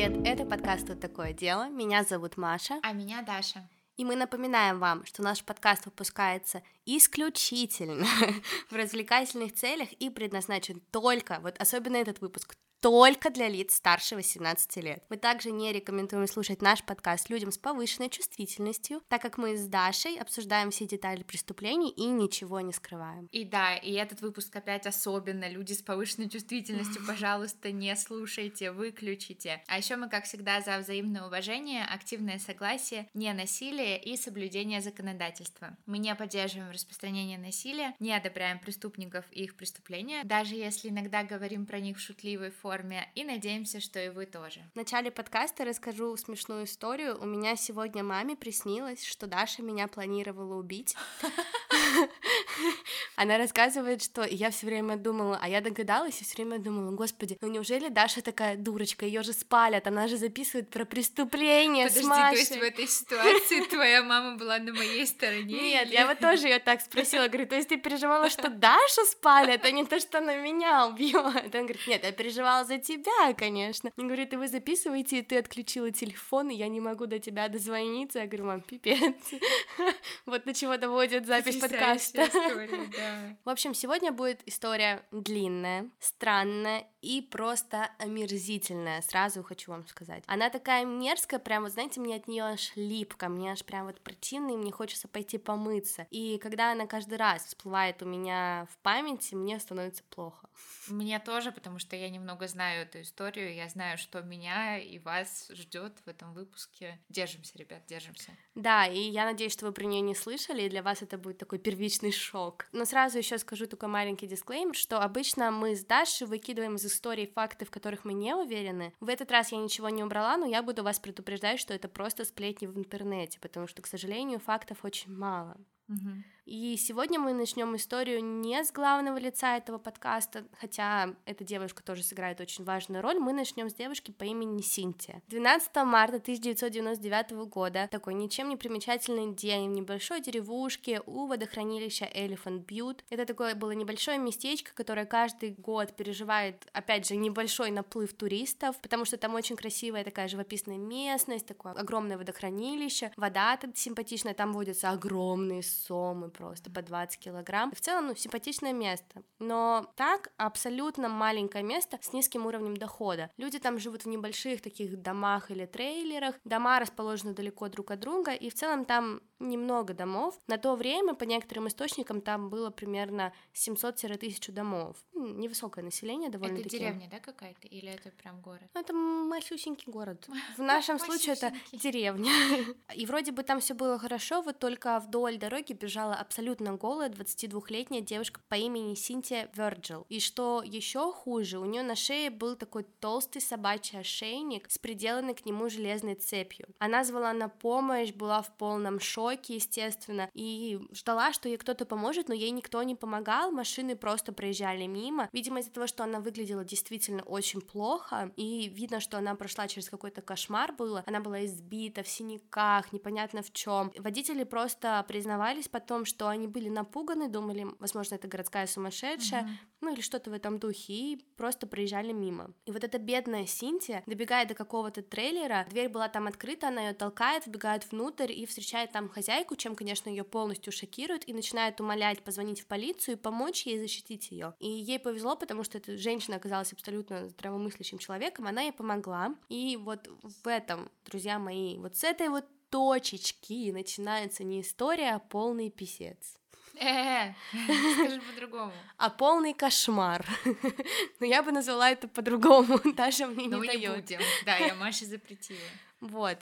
привет! Это подкаст «Тут такое дело». Меня зовут Маша. А меня Даша. И мы напоминаем вам, что наш подкаст выпускается исключительно в развлекательных целях и предназначен только, вот особенно этот выпуск, только для лиц старше 18 лет. Мы также не рекомендуем слушать наш подкаст людям с повышенной чувствительностью, так как мы с Дашей обсуждаем все детали преступлений и ничего не скрываем. И да, и этот выпуск опять особенно. Люди с повышенной чувствительностью, пожалуйста, не слушайте, выключите. А еще мы, как всегда, за взаимное уважение, активное согласие, не насилие и соблюдение законодательства. Мы не поддерживаем распространение насилия, не одобряем преступников и их преступления, даже если иногда говорим про них в шутливой форме форме, и надеемся, что и вы тоже. В начале подкаста расскажу смешную историю. У меня сегодня маме приснилось, что Даша меня планировала убить. Она рассказывает, что я все время думала, а я догадалась и все время думала, господи, ну неужели Даша такая дурочка, ее же спалят, она же записывает про преступление Подожди, с Машей. то есть в этой ситуации твоя мама была на моей стороне? Нет, я вот тоже ее так спросила, говорю, то есть ты переживала, что Дашу спалят, а не то, что она меня убьет? Он говорит, нет, я переживала за тебя, конечно. Он говорит, и вы записываете, и ты отключила телефон, и я не могу до тебя дозвониться. Я говорю, мам, пипец. Вот до чего доводит запись подкаста. В общем, сегодня будет история длинная, странная и просто омерзительная, сразу хочу вам сказать. Она такая мерзкая, прям, вот знаете, мне от нее аж липко, мне аж прям вот противно, и мне хочется пойти помыться. И когда она каждый раз всплывает у меня в памяти, мне становится плохо. Мне тоже, потому что я немного знаю эту историю, я знаю, что меня и вас ждет в этом выпуске. Держимся, ребят, держимся. Да, и я надеюсь, что вы про нее не слышали, и для вас это будет такой первичный шок. Но сразу еще скажу только маленький дисклеймер, что обычно мы с Дашей выкидываем из истории факты, в которых мы не уверены. В этот раз я ничего не убрала, но я буду вас предупреждать, что это просто сплетни в интернете, потому что, к сожалению, фактов очень мало. Угу. И сегодня мы начнем историю не с главного лица этого подкаста, хотя эта девушка тоже сыграет очень важную роль. Мы начнем с девушки по имени Синтия. 12 марта 1999 года, такой ничем не примечательный день в небольшой деревушке у водохранилища Elephant Butte. Это такое было небольшое местечко, которое каждый год переживает, опять же, небольшой наплыв туристов, потому что там очень красивая такая живописная местность, такое огромное водохранилище, вода тут симпатичная, там водятся огромные сомы, просто по 20 килограмм. В целом, ну, симпатичное место, но так абсолютно маленькое место с низким уровнем дохода. Люди там живут в небольших таких домах или трейлерах, дома расположены далеко друг от друга, и в целом там немного домов. На то время, по некоторым источникам, там было примерно 700-1000 домов. Невысокое население довольно-таки. Это деревня, да, какая-то? Или это прям город? Ну, это малюсенький город. В нашем случае это деревня. И вроде бы там все было хорошо, вот только вдоль дороги бежала абсолютно голая 22-летняя девушка по имени Синтия Верджил. И что еще хуже, у нее на шее был такой толстый собачий ошейник с приделанной к нему железной цепью. Она звала на помощь, была в полном шоке, естественно, и ждала, что ей кто-то поможет, но ей никто не помогал, машины просто проезжали мимо. Видимо, из-за того, что она выглядела действительно очень плохо, и видно, что она прошла через какой-то кошмар было, она была избита в синяках, непонятно в чем. Водители просто признавались потом, что они были напуганы, думали, возможно, это городская сумасшедшая, mm-hmm. ну или что-то в этом духе, и просто проезжали мимо. И вот эта бедная Синтия добегает до какого-то трейлера, дверь была там открыта, она ее толкает, вбегает внутрь и встречает там хозяйку, чем, конечно, ее полностью шокирует, и начинает умолять позвонить в полицию и помочь ей защитить ее. И ей повезло, потому что эта женщина оказалась абсолютно здравомыслящим человеком, она ей помогла. И вот в этом, друзья мои, вот с этой вот точечки начинается не история, а полный писец. Скажи по-другому. А полный кошмар. Но я бы назвала это по-другому. Даша мне не дает. Да, я Маше запретила. Вот.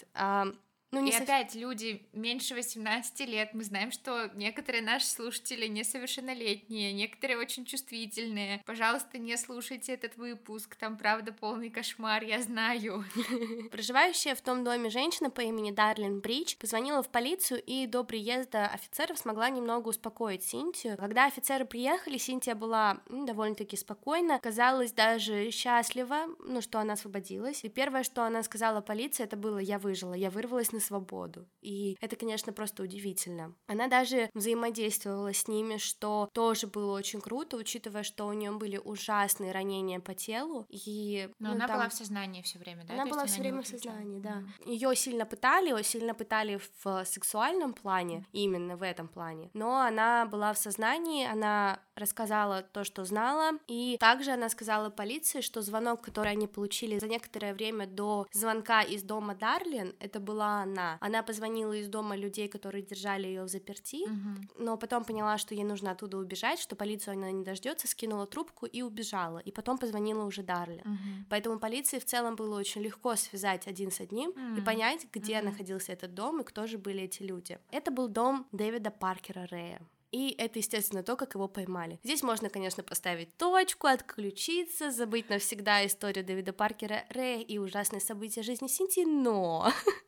Ну, не и сов... опять люди меньше 18 лет. Мы знаем, что некоторые наши слушатели несовершеннолетние, некоторые очень чувствительные. Пожалуйста, не слушайте этот выпуск. Там правда полный кошмар, я знаю. Проживающая в том доме женщина по имени Дарлин Бридж позвонила в полицию и до приезда офицеров смогла немного успокоить Синтию. Когда офицеры приехали, Синтия была ну, довольно-таки спокойна, казалось даже счастлива, ну, что она освободилась. И первое, что она сказала полиции, это было «я выжила, я вырвалась на свободу. И это, конечно, просто удивительно. Она даже взаимодействовала с ними, что тоже было очень круто, учитывая, что у нее были ужасные ранения по телу. И, Но ну, она там... была в сознании все время, да? Она То была все время в сознании, да. Мгм. Ее сильно пытали, ее сильно пытали в сексуальном плане, именно в этом плане. Но она была в сознании, она рассказала то, что знала, и также она сказала полиции, что звонок, который они получили за некоторое время до звонка из дома Дарлин, это была она. Она позвонила из дома людей, которые держали ее в заперти, Мгм. но потом поняла, что ей нужно оттуда убежать, что полицию она не дождется, скинула трубку и убежала. И потом позвонила уже Дарлин. Мгм. Поэтому полиции в целом было очень легко связать один с одним и М. понять, где Мгм. находился этот дом и кто же были эти люди. Это был дом Дэвида Паркера Рэя. И это, естественно, то, как его поймали. Здесь можно, конечно, поставить точку, отключиться, забыть навсегда историю Дэвида Паркера Рэя и ужасные события жизни Синтии, но...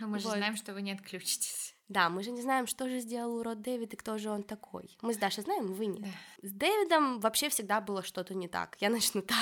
Ну, мы же Вот. знаем, что вы не отключитесь. Да, мы же не знаем, что же сделал урод Дэвид и кто же он такой. Мы с Дашей знаем, вы нет. Да. С Дэвидом вообще всегда было что-то не так. Я начну так.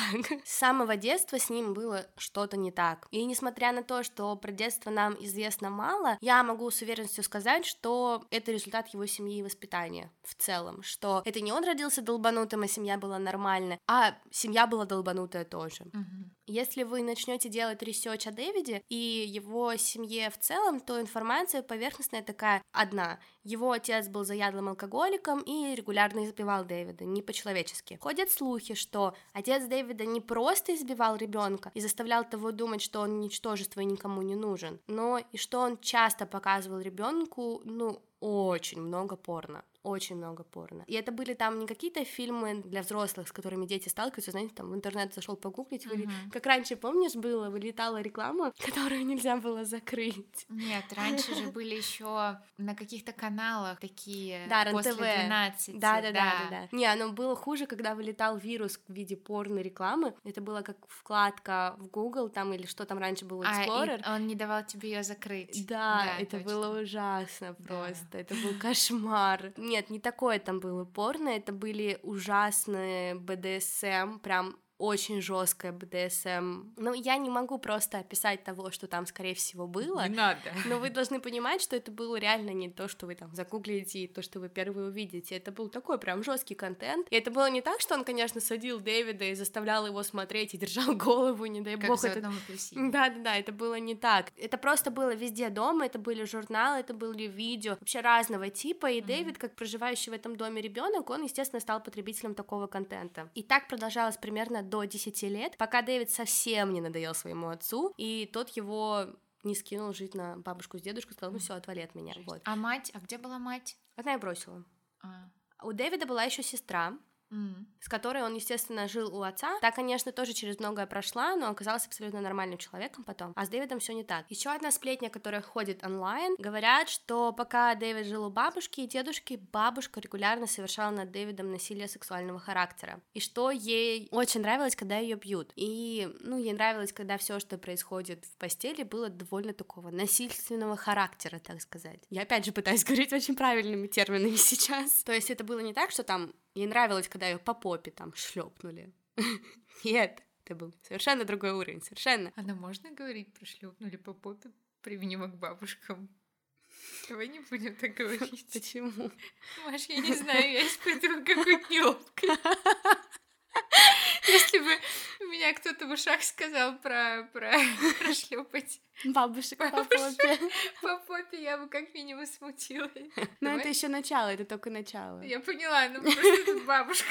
С самого детства с ним было что-то не так. И несмотря на то, что про детство нам известно мало, я могу с уверенностью сказать, что это результат его семьи и воспитания в целом. Что это не он родился долбанутым, а семья была нормальная, а семья была долбанутая тоже. Мгм. Если вы начнете делать research о Дэвиде и его семье в целом, то информация поверхностная такая одна. Его отец был заядлым алкоголиком и регулярно избивал Дэвида, не по-человечески. Ходят слухи, что отец Дэвида не просто избивал ребенка и заставлял того думать, что он ничтожество и никому не нужен, но и что он часто показывал ребенку, ну, очень много порно. Очень много порно. И это были там не какие-то фильмы для взрослых, с которыми дети сталкиваются, знаете, там в интернет зашел погуглить, вы- Мгм. как раньше, помнишь, было, вылетала реклама, которую нельзя было закрыть. Нет, раньше же были еще на каких-то каналах такие Да, после РЕН-ТВ. 12. Да, да, да, да, да. Не, оно было хуже, когда вылетал вирус в виде порно рекламы. Это было как вкладка в Google там или что там раньше был А, Explorer. он не давал тебе ее закрыть. Да, это было ужасно просто. Это был кошмар. Нет, не такое там было порно, это были ужасные БДСМ, прям очень жесткое БДСМ. Ну, я не могу просто описать того, что там, скорее всего, было. Не надо. Но вы должны понимать, что это было реально не то, что вы там загуглите, и то, что вы первые увидите. Это был такой прям жесткий контент. И это было не так, что он, конечно, садил Дэвида и заставлял его смотреть и держал голову, не дай Как бог. это да, да, да, это было не так. Это просто было везде дома, это были журналы, это были видео, вообще разного типа. И Мгм. Дэвид, как проживающий в этом доме ребенок, он, естественно, стал потребителем такого контента. И так продолжалось примерно до 10 лет, пока Дэвид совсем не надоел своему отцу, и тот его не скинул жить на бабушку с дедушкой, сказал, ну все, отвали от меня. Жесть. Вот. А мать? А где была мать? Одна я бросила. А. У Дэвида была еще сестра, С которой он, естественно, жил у отца. Та, конечно, тоже через многое прошла, но оказалась абсолютно нормальным человеком потом. А с Дэвидом все не так. Еще одна сплетня, которая ходит онлайн, говорят, что пока Дэвид жил у бабушки и дедушки, бабушка регулярно совершала над Дэвидом насилие сексуального характера. И что ей очень нравилось, когда ее бьют. И, ну, ей нравилось, когда все, что происходит в постели, было довольно такого насильственного характера, так сказать. Я опять же пытаюсь говорить очень правильными терминами сейчас. То есть это было не так, что там Ей нравилось, когда ее по попе там шлепнули. Нет, это был совершенно другой уровень, совершенно. А нам можно говорить про шлепнули по попе применимо к бабушкам? Давай не будем так говорить. Почему? Маш, я не знаю, я испытываю какую-то неловкость. Если бы меня кто-то в ушах сказал про, про, про шлепать Бабушек по Бабушек. попе. по попе, я бы как минимум смутилась. Но Давай. это еще начало, это только начало. Я поняла, ну просто тут бабушка.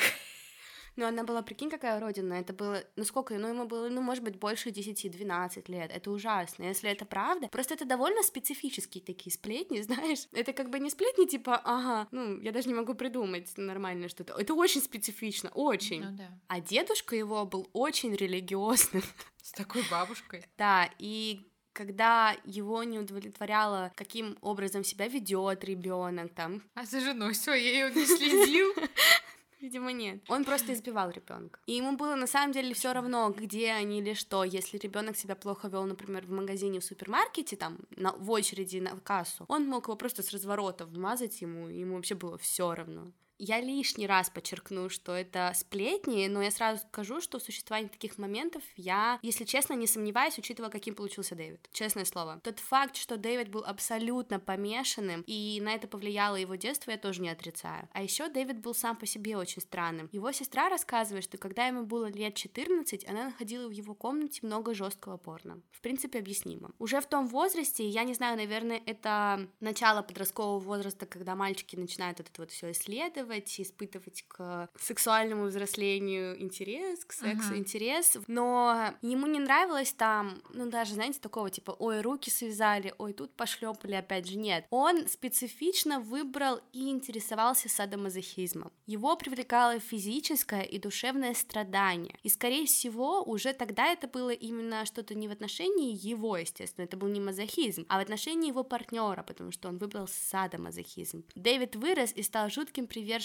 Но она была, прикинь, какая родина. Это было, ну сколько, ну ему было, ну может быть, больше 10-12 лет. Это ужасно. Если это правда, просто это довольно специфические такие сплетни, знаешь. Это как бы не сплетни типа, ага, ну я даже не могу придумать нормально что-то. Это очень специфично, очень. Ну да. А дедушка его был очень религиозным. С такой бабушкой. Да, и когда его не удовлетворяло, каким образом себя ведет ребенок, там, А за женой своей он не следил. видимо, нет. Он просто избивал ребенка. И ему было на самом деле все равно, где они или что. Если ребенок себя плохо вел, например, в магазине, в супермаркете, там, на, в очереди на кассу, он мог его просто с разворота вмазать ему, и ему вообще было все равно. Я лишний раз подчеркну, что это сплетни, но я сразу скажу, что в существовании таких моментов я, если честно, не сомневаюсь, учитывая, каким получился Дэвид. Честное слово. Тот факт, что Дэвид был абсолютно помешанным, и на это повлияло его детство, я тоже не отрицаю. А еще Дэвид был сам по себе очень странным. Его сестра рассказывает, что когда ему было лет 14, она находила в его комнате много жесткого порно. В принципе, объяснимо. Уже в том возрасте, я не знаю, наверное, это начало подросткового возраста, когда мальчики начинают это вот все исследовать, испытывать к сексуальному взрослению интерес, к сексу uh-huh. интерес, но ему не нравилось там, ну даже, знаете, такого типа, ой, руки связали, ой, тут пошлепали, опять же, нет. Он специфично выбрал и интересовался садомазохизмом. Его привлекало физическое и душевное страдание, и, скорее всего, уже тогда это было именно что-то не в отношении его, естественно, это был не мазохизм, а в отношении его партнера, потому что он выбрал садомазохизм. Дэвид вырос и стал жутким приверженцем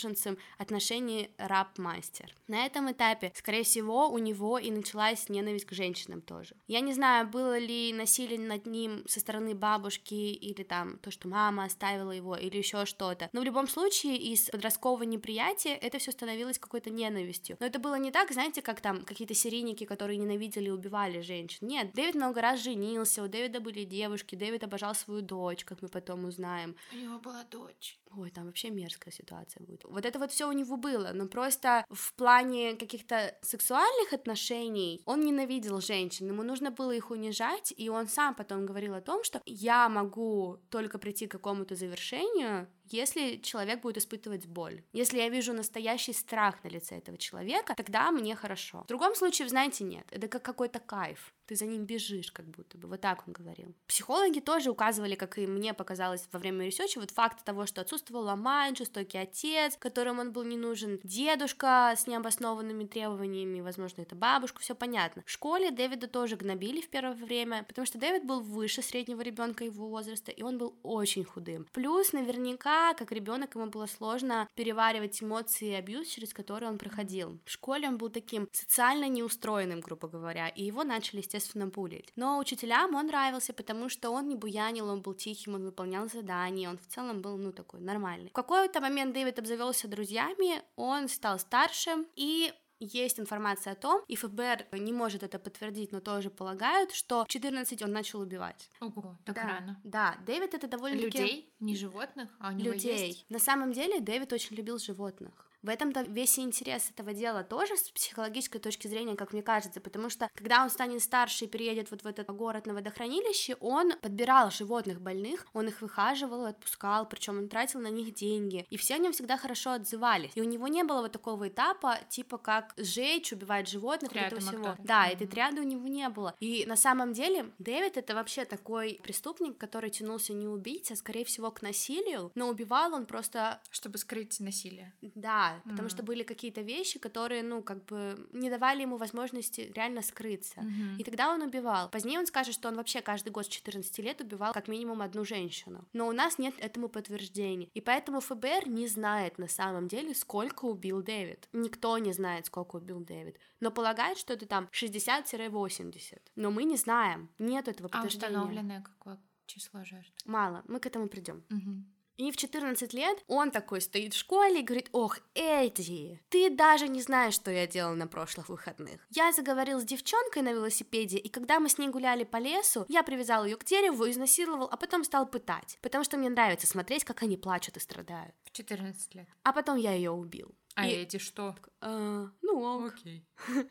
отношений раб-мастер. На этом этапе, скорее всего, у него и началась ненависть к женщинам тоже. Я не знаю, было ли насилие над ним со стороны бабушки или там то, что мама оставила его или еще что-то, но в любом случае из подросткового неприятия это все становилось какой-то ненавистью. Но это было не так, знаете, как там какие-то серийники, которые ненавидели и убивали женщин. Нет, Дэвид много раз женился, у Дэвида были девушки, Дэвид обожал свою дочь, как мы потом узнаем. У него была дочь. Ой, там вообще мерзкая ситуация будет. Вот это вот все у него было, но просто в плане каких-то сексуальных отношений он ненавидел женщин, ему нужно было их унижать, и он сам потом говорил о том, что я могу только прийти к какому-то завершению, если человек будет испытывать боль. Если я вижу настоящий страх на лице этого человека, тогда мне хорошо. В другом случае, знаете, нет. Это как какой-то кайф. Ты за ним бежишь, как будто бы. Вот так он говорил. Психологи тоже указывали, как и мне показалось во время research а, вот факт того, что отсутствовал мать, жестокий отец, которым он был не нужен, дедушка с необоснованными требованиями, возможно, это бабушка, все понятно. В школе Дэвида тоже гнобили в первое время, потому что Дэвид был выше среднего ребенка его возраста, и он был очень худым. Плюс наверняка как ребенок ему было сложно переваривать эмоции и абьюз, через которые он проходил. В школе он был таким социально неустроенным, грубо говоря, и его начали, естественно, булить. Но учителям он нравился, потому что он не буянил, он был тихим, он выполнял задания, он в целом был, ну, такой нормальный. В какой-то момент Дэвид обзавелся друзьями, он стал старше, и есть информация о том, и ФБР не может это подтвердить, но тоже полагают, что в 14 он начал убивать. Ого, так да, рано. Да, Дэвид это довольно Людей, не животных, а у него Людей. есть? На самом деле Дэвид очень любил животных. В этом-то весь интерес этого дела тоже с психологической точки зрения, как мне кажется, потому что когда он станет старше и переедет вот в этот город на водохранилище, он подбирал животных больных, он их выхаживал, отпускал, причем он тратил на них деньги, и все о нем всегда хорошо отзывались. И у него не было вот такого этапа, типа как сжечь, убивать животных, Триады этого всего. Да, этой триады у него не было. И на самом деле Дэвид это вообще такой преступник, который тянулся не убить, а скорее всего к насилию, но убивал он просто Чтобы скрыть насилие. да, потому Мгм. что были какие-то вещи, которые, ну, как бы не давали ему возможности реально скрыться. Мгм. И тогда он убивал. Позднее он скажет, что он вообще каждый год с 14 лет убивал как минимум одну женщину. Но у нас нет этому подтверждений. И поэтому ФБР не знает на самом деле, сколько убил Дэвид. Никто не знает, сколько убил Дэвид. Но полагает, что это там 60-80. Но мы не знаем. Нет этого А подтверждения. установленное какое число жертв? Мало. Мы к этому придем. Мгм. И в 14 лет он такой стоит в школе и говорит, ох, Эдди, ты даже не знаешь, что я делал на прошлых выходных. Я заговорил с девчонкой на велосипеде, и когда мы с ней гуляли по лесу, я привязал ее к дереву, изнасиловал, а потом стал пытать, потому что мне нравится смотреть, как они плачут и страдают. В 14 лет. А потом я ее убил. А И- эти что? «А, ну ок. Окей.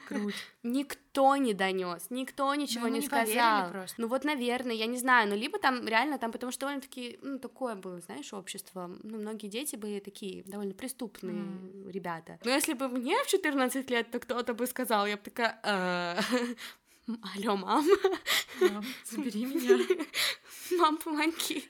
Круть. Никто не донес, никто ничего ему не не сказал. просто. Ну вот, наверное, я не знаю, но либо там реально там, потому что довольно-таки, ну, такое было, знаешь, общество. Ну, многие дети были такие довольно преступные ребята. Но если бы мне в 14 лет, то кто-то бы сказал, я бы такая, «Э, алло, мам, Мам, Забери меня. мам, помоги.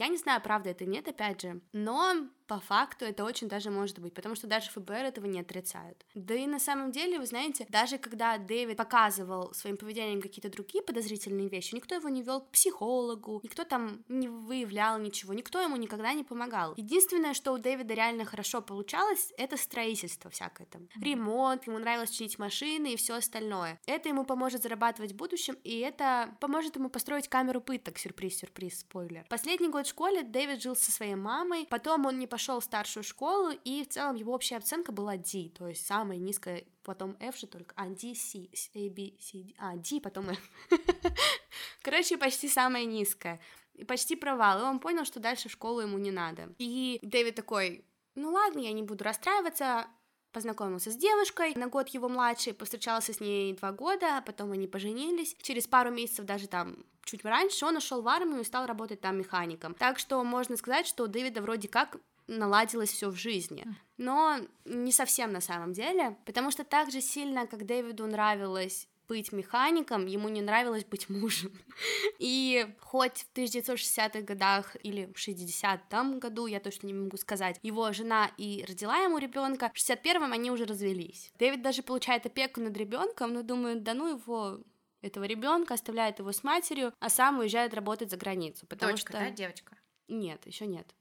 Я не знаю, правда это нет, опять же, но по факту это очень даже может быть, потому что даже ФБР этого не отрицают. Да и на самом деле, вы знаете, даже когда Дэвид показывал своим поведением какие-то другие подозрительные вещи, никто его не вел к психологу, никто там не выявлял ничего, никто ему никогда не помогал. Единственное, что у Дэвида реально хорошо получалось, это строительство всякое там. Ремонт, ему нравилось чинить машины и все остальное. Это ему поможет зарабатывать в будущем, и это поможет ему построить камеру пыток, сюрприз-сюрприз, спойлер. Последний год школе Дэвид жил со своей мамой, потом он не пошел в старшую школу, и в целом его общая оценка была D, то есть самая низкая, потом F же только, а, D, C, A, B, C, D, а, D, потом F. Короче, почти самая низкая. И почти провал, и он понял, что дальше в школу ему не надо. И Дэвид такой, ну ладно, я не буду расстраиваться, познакомился с девушкой, на год его младший, повстречался с ней два года, а потом они поженились. Через пару месяцев, даже там чуть раньше, он ушел в армию и стал работать там механиком. Так что можно сказать, что у Дэвида вроде как наладилось все в жизни. Но не совсем на самом деле, потому что так же сильно, как Дэвиду нравилось быть механиком, ему не нравилось быть мужем. И хоть в 1960-х годах или в 60-м году, я точно не могу сказать, его жена и родила ему ребенка, в 61-м они уже развелись. Дэвид даже получает опеку над ребенком, но думаю, да ну его этого ребенка, оставляет его с матерью, а сам уезжает работать за границу. Потому Дочка, что... да, девочка? Нет, еще нет.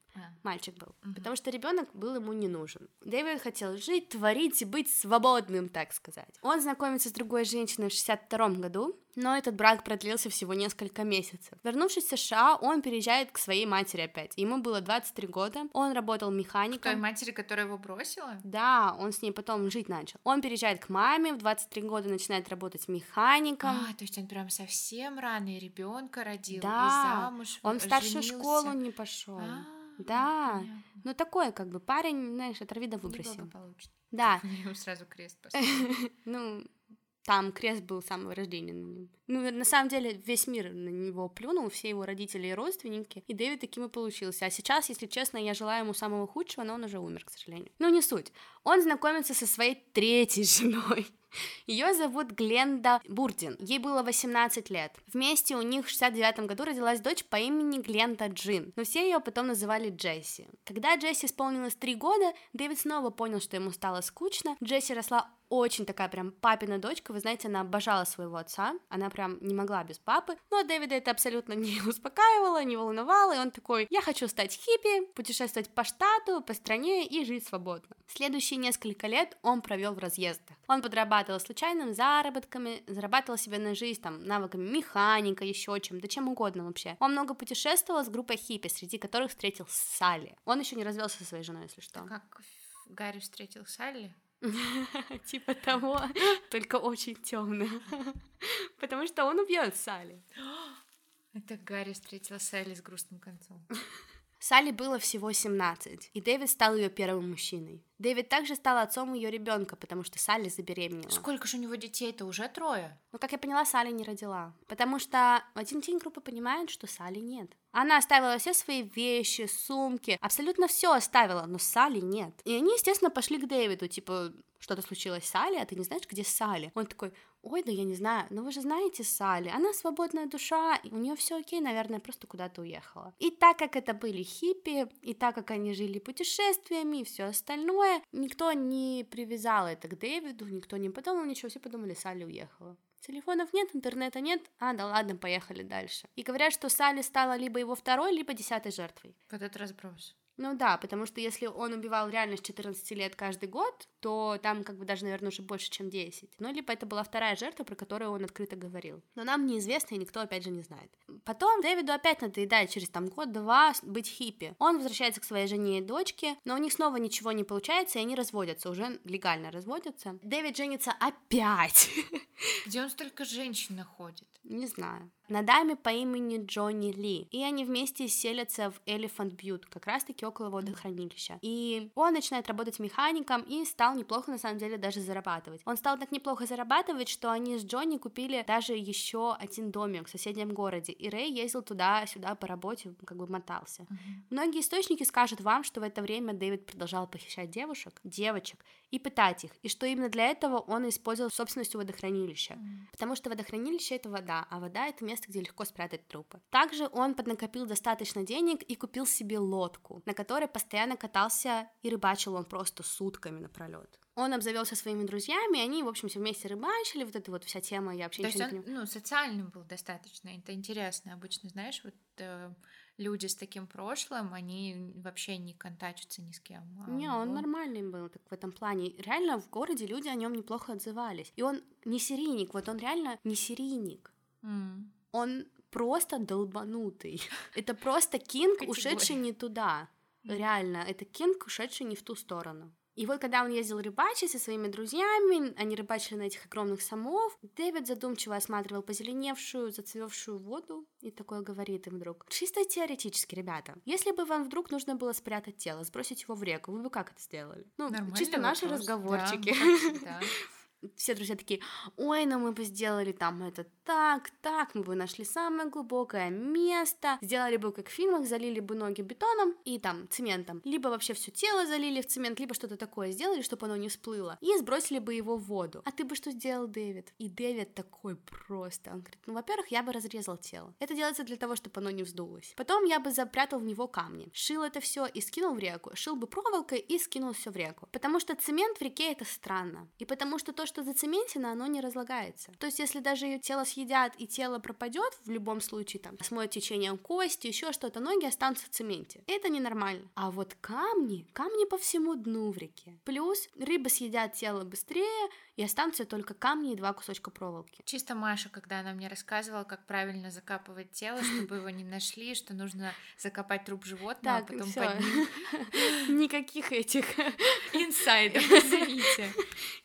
Мальчик был. Угу. Потому что ребенок был ему не нужен. Дэвид хотел жить, творить и быть свободным, так сказать. Он знакомится с другой женщиной в 62 году, но этот брак продлился всего несколько месяцев. Вернувшись в США, он переезжает к своей матери опять. Ему было 23 года, он работал механиком. К той матери, которая его бросила? Да, он с ней потом жить начал. Он переезжает к маме, в 23 года начинает работать механиком. А, то есть он прям совсем рано и ребенка родил, да, и замуж он в старшую школу не пошел. А-а-а. Да, Понятно. ну такое как бы парень, знаешь, от вида выбросил. Да. Ему сразу крест Ну, там крест был с самого рождения на нем. Ну, на самом деле, весь мир на него плюнул, все его родители и родственники, и Дэвид таким и получился. А сейчас, если честно, я желаю ему самого худшего, но он уже умер, к сожалению. Ну, не суть. Он знакомится со своей третьей женой. Ее зовут Гленда Бурдин. Ей было 18 лет. Вместе у них в 69 году родилась дочь по имени Гленда Джин, но все ее потом называли Джесси. Когда Джесси исполнилось 3 года, Дэвид снова понял, что ему стало скучно. Джесси росла очень такая прям папина дочка, вы знаете, она обожала своего отца, она прям не могла без папы, но Дэвида это абсолютно не успокаивало, не волновало, и он такой, я хочу стать хиппи, путешествовать по штату, по стране и жить свободно. Следующие несколько лет он провел в разъездах. Он подрабатывал случайными заработками, зарабатывал себе на жизнь там навыками механика, еще чем, да чем угодно вообще. Он много путешествовал с группой хиппи, среди которых встретил Салли. Он еще не развелся со своей женой, если что. Как Гарри встретил Салли? Типа того, только очень темная. Потому что он убьет Салли. Это Гарри встретила Салли с грустным концом. Салли было всего 17, и Дэвид стал ее первым мужчиной. Дэвид также стал отцом ее ребенка, потому что Салли забеременела. Сколько же у него детей-то? Уже трое? Ну, как я поняла, Салли не родила. Потому что один день группа понимает, что Салли нет. Она оставила все свои вещи, сумки, абсолютно все оставила, но Салли нет. И они, естественно, пошли к Дэвиду, типа, что-то случилось с Салли, а ты не знаешь, где Салли? Он такой, ой, да я не знаю, но вы же знаете Салли, она свободная душа, и у нее все окей, наверное, просто куда-то уехала. И так как это были хиппи, и так как они жили путешествиями и все остальное, никто не привязал это к Дэвиду, никто не подумал ничего, все подумали, Салли уехала. Телефонов нет, интернета нет, а, да ладно, поехали дальше. И говорят, что Салли стала либо его второй, либо десятой жертвой. Вот это разброс. Ну да, потому что если он убивал реально с 14 лет каждый год, то там как бы даже, наверное, уже больше, чем 10. Ну, либо это была вторая жертва, про которую он открыто говорил. Но нам неизвестно, и никто, опять же, не знает. Потом Дэвиду опять надоедает через там год-два быть хиппи. Он возвращается к своей жене и дочке, но у них снова ничего не получается, и они разводятся, уже легально разводятся. Дэвид женится опять. Где он столько женщин находит? Не знаю. На даме по имени Джонни Ли. И они вместе селятся в Elephant Butte, как раз-таки около водохранилища. И он начинает работать механиком и стал неплохо, на самом деле, даже зарабатывать. Он стал так неплохо зарабатывать, что они с Джонни купили даже еще один домик в соседнем городе. И Рэй ездил туда-сюда по работе, как бы мотался. Uh-huh. Многие источники скажут вам, что в это время Дэвид продолжал похищать девушек, девочек и пытать их, и что именно для этого он использовал собственность водохранилища. Mm. Потому что водохранилище это вода, а вода это место, где легко спрятать трупы. Также он поднакопил достаточно денег и купил себе лодку, на которой постоянно катался и рыбачил он просто сутками напролет. Он обзавелся своими друзьями, они, в общем, все вместе рыбачили, вот эта вот вся тема, я вообще То есть он, ну, социальным был достаточно, это интересно. Обычно, знаешь, вот э, люди с таким прошлым, они вообще не контачатся ни с кем. А не, он, он нормальный был так в этом плане. Реально в городе люди о нем неплохо отзывались. И он не серийник, вот он реально не серийник. Mm. Он просто долбанутый. Это просто Кинг, ушедший не туда. Реально, это Кинг, ушедший не в ту сторону. И вот когда он ездил рыбачить со своими друзьями, они рыбачили на этих огромных самов, Дэвид задумчиво осматривал позеленевшую, зацвевшую воду и такое говорит им вдруг. Чисто теоретически, ребята, если бы вам вдруг нужно было спрятать тело, сбросить его в реку, вы бы как это сделали? Ну, Нормальный чисто вопрос. наши разговорчики. Да, все друзья такие, ой, ну мы бы сделали там это так, так, мы бы нашли самое глубокое место, сделали бы как в фильмах, залили бы ноги бетоном и там цементом, либо вообще все тело залили в цемент, либо что-то такое сделали, чтобы оно не всплыло, и сбросили бы его в воду. А ты бы что сделал, Дэвид? И Дэвид такой просто, он говорит, ну, во-первых, я бы разрезал тело. Это делается для того, чтобы оно не вздулось. Потом я бы запрятал в него камни, шил это все и скинул в реку, шил бы проволокой и скинул все в реку, потому что цемент в реке это странно, и потому что то, что зацементено, оно не разлагается. То есть, если даже ее тело съедят и тело пропадет, в любом случае, там, смоет течением кости, еще что-то, ноги останутся в цементе. Это ненормально. А вот камни, камни по всему дну в реке. Плюс рыбы съедят тело быстрее, и останутся только камни и два кусочка проволоки. Чисто Маша, когда она мне рассказывала, как правильно закапывать тело, чтобы его не нашли, что нужно закопать труп животного, а потом поднять. Никаких этих инсайдов, извините.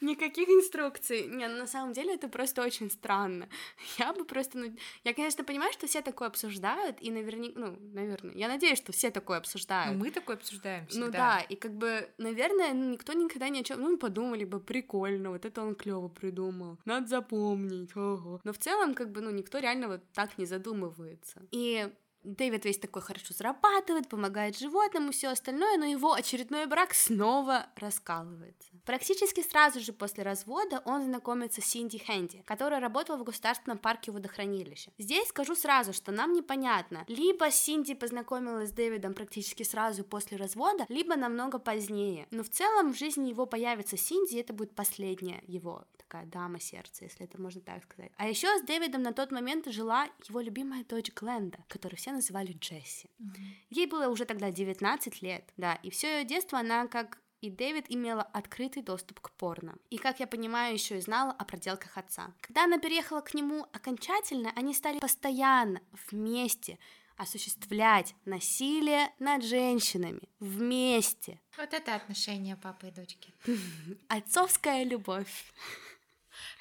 Никаких инструкций. Не, ну, на самом деле это просто очень странно. Я бы просто, ну, я, конечно, понимаю, что все такое обсуждают, и наверняка, ну, наверное, я надеюсь, что все такое обсуждают. Ну, мы такое обсуждаем всегда. Ну да, и как бы, наверное, никто никогда ни о чем, ну, подумали бы, прикольно, вот это он клево придумал, надо запомнить, ого. Но в целом, как бы, ну, никто реально вот так не задумывается. И Дэвид весь такой хорошо зарабатывает, помогает животным и все остальное, но его очередной брак снова раскалывается. Практически сразу же после развода он знакомится с Синди Хэнди, которая работала в государственном парке водохранилища. Здесь скажу сразу, что нам непонятно, либо Синди познакомилась с Дэвидом практически сразу после развода, либо намного позднее. Но в целом в жизни его появится Синди, и это будет последняя его такая дама сердца, если это можно так сказать. А еще с Дэвидом на тот момент жила его любимая дочь Гленда, которую все называли Джесси. Mm-hmm. Ей было уже тогда 19 лет, да, и все ее детство она как и Дэвид имела открытый доступ к порно. И, как я понимаю, еще и знала о проделках отца. Когда она переехала к нему окончательно, они стали постоянно вместе осуществлять насилие над женщинами вместе. Вот это отношение папы и дочки. Отцовская любовь.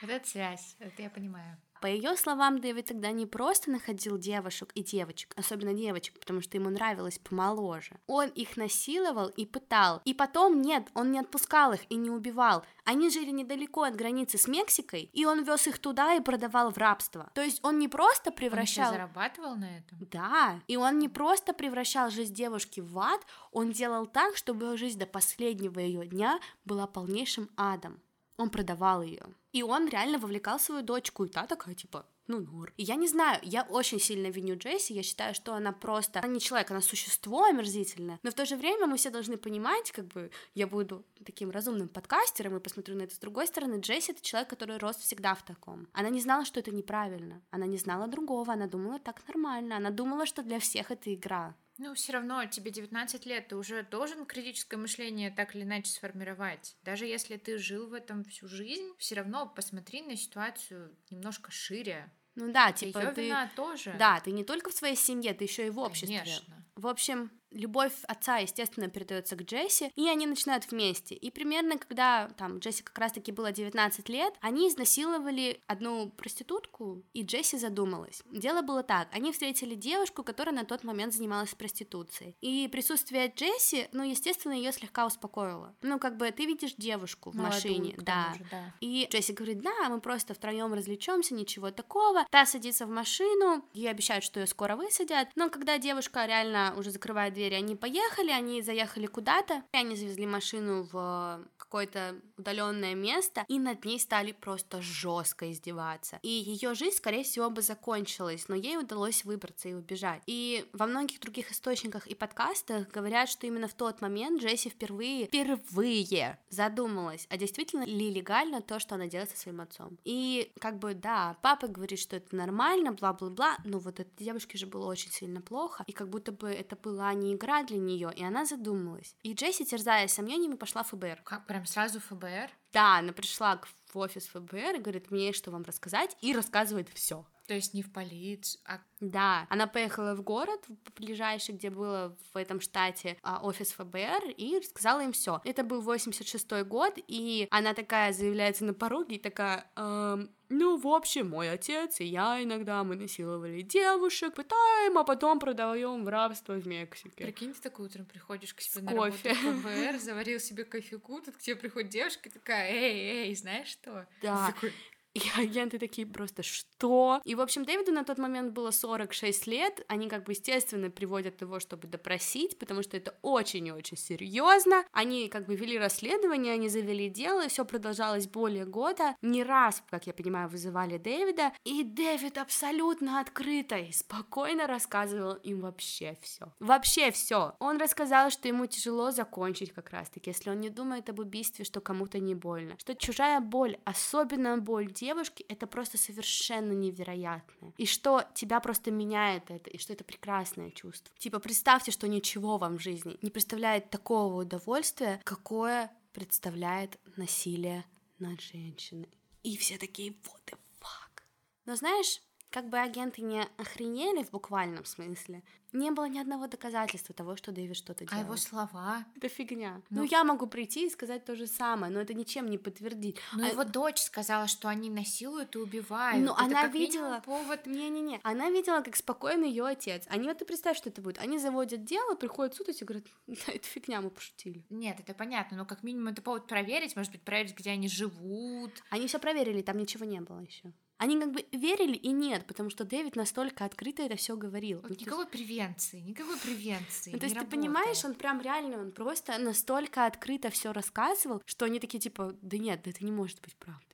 Вот это связь, это я понимаю. По ее словам, Дэвид тогда не просто находил девушек и девочек, особенно девочек, потому что ему нравилось помоложе. Он их насиловал и пытал. И потом, нет, он не отпускал их и не убивал. Они жили недалеко от границы с Мексикой, и он вез их туда и продавал в рабство. То есть он не просто превращал... Он зарабатывал на этом? Да, и он не просто превращал жизнь девушки в ад, он делал так, чтобы ее жизнь до последнего ее дня была полнейшим адом. Он продавал ее. И он реально вовлекал свою дочку, и та такая, типа, ну, нор. И я не знаю, я очень сильно виню Джесси, я считаю, что она просто, она не человек, она существо омерзительное, но в то же время мы все должны понимать, как бы, я буду таким разумным подкастером и посмотрю на это с другой стороны, Джесси — это человек, который рос всегда в таком. Она не знала, что это неправильно, она не знала другого, она думала так нормально, она думала, что для всех это игра. Ну, все равно тебе 19 лет, ты уже должен критическое мышление так или иначе сформировать. Даже если ты жил в этом всю жизнь, все равно посмотри на ситуацию немножко шире. Ну да, типа Её ты... вина тоже. Да, ты не только в своей семье, ты еще и в обществе. Конечно. В общем, любовь отца, естественно, передается к Джесси, и они начинают вместе. И примерно, когда там Джесси как раз-таки было 19 лет, они изнасиловали одну проститутку, и Джесси задумалась. Дело было так, они встретили девушку, которая на тот момент занималась проституцией. И присутствие Джесси, ну, естественно, ее слегка успокоило. Ну, как бы ты видишь девушку в Молодую, машине, да. Же, да. И Джесси говорит, да, мы просто втроем развлечемся, ничего такого. Та садится в машину, ей обещают, что ее скоро высадят, но когда девушка реально уже закрывает дверь. Они поехали, они заехали куда-то, и они завезли машину в какое-то удаленное место, и над ней стали просто жестко издеваться. И ее жизнь, скорее всего, бы закончилась, но ей удалось выбраться и убежать. И во многих других источниках и подкастах говорят, что именно в тот момент Джесси впервые, впервые задумалась, а действительно ли легально то, что она делает со своим отцом. И как бы, да, папа говорит, что это нормально, бла-бла-бла, но вот этой девушке же было очень сильно плохо, и как будто бы это была не игра для нее, и она задумалась. И Джесси, терзаясь сомнениями, пошла в ФБР. Как, прям сразу ФБР? Да, она пришла в офис ФБР и говорит, мне что вам рассказать, и рассказывает все. То есть не в полицию, а... Да, она поехала в город ближайший, где было в этом штате а, офис ФБР, и рассказала им все. Это был 86-й год, и она такая заявляется на пороге и такая... Эм, ну, в общем, мой отец и я иногда мы насиловали девушек, пытаем, а потом продаем в рабство в Мексике. Прикинь, ты такой утром приходишь к себе С на кофе. работу в ФБР, заварил себе кофейку, тут к тебе приходит девушка такая, эй, эй, знаешь что? Да. Такой, и агенты такие просто, что? И, в общем, Дэвиду на тот момент было 46 лет, они как бы, естественно, приводят его, чтобы допросить, потому что это очень и очень серьезно. Они как бы вели расследование, они завели дело, все продолжалось более года. Не раз, как я понимаю, вызывали Дэвида, и Дэвид абсолютно открыто и спокойно рассказывал им вообще все. Вообще все. Он рассказал, что ему тяжело закончить как раз-таки, если он не думает об убийстве, что кому-то не больно, что чужая боль, особенно боль девушки, это просто совершенно невероятно. И что тебя просто меняет это, и что это прекрасное чувство. Типа, представьте, что ничего вам в жизни не представляет такого удовольствия, какое представляет насилие над женщиной. И все такие, вот и fuck. Но знаешь, как бы агенты не охренели в буквальном смысле, не было ни одного доказательства того, что Дэвид что-то делал. А его слова? Это фигня. Ну, ну, я могу прийти и сказать то же самое, но это ничем не подтвердить. Но а... его дочь сказала, что они насилуют и убивают. Ну, она видела... повод... Не-не-не. Она видела, как спокойно ее отец. Они, вот ты представь, что это будет. Они заводят дело, приходят в суд и говорят, да, это фигня, мы пошутили. Нет, это понятно, но как минимум это повод проверить, может быть, проверить, где они живут. Они все проверили, там ничего не было еще. Они как бы верили и нет, потому что Дэвид настолько открыто это все говорил. Вот никакой есть... превенции, никакой превенции. Ну, то есть ты понимаешь, он прям реально, он просто настолько открыто все рассказывал, что они такие типа, да нет, да это не может быть правдой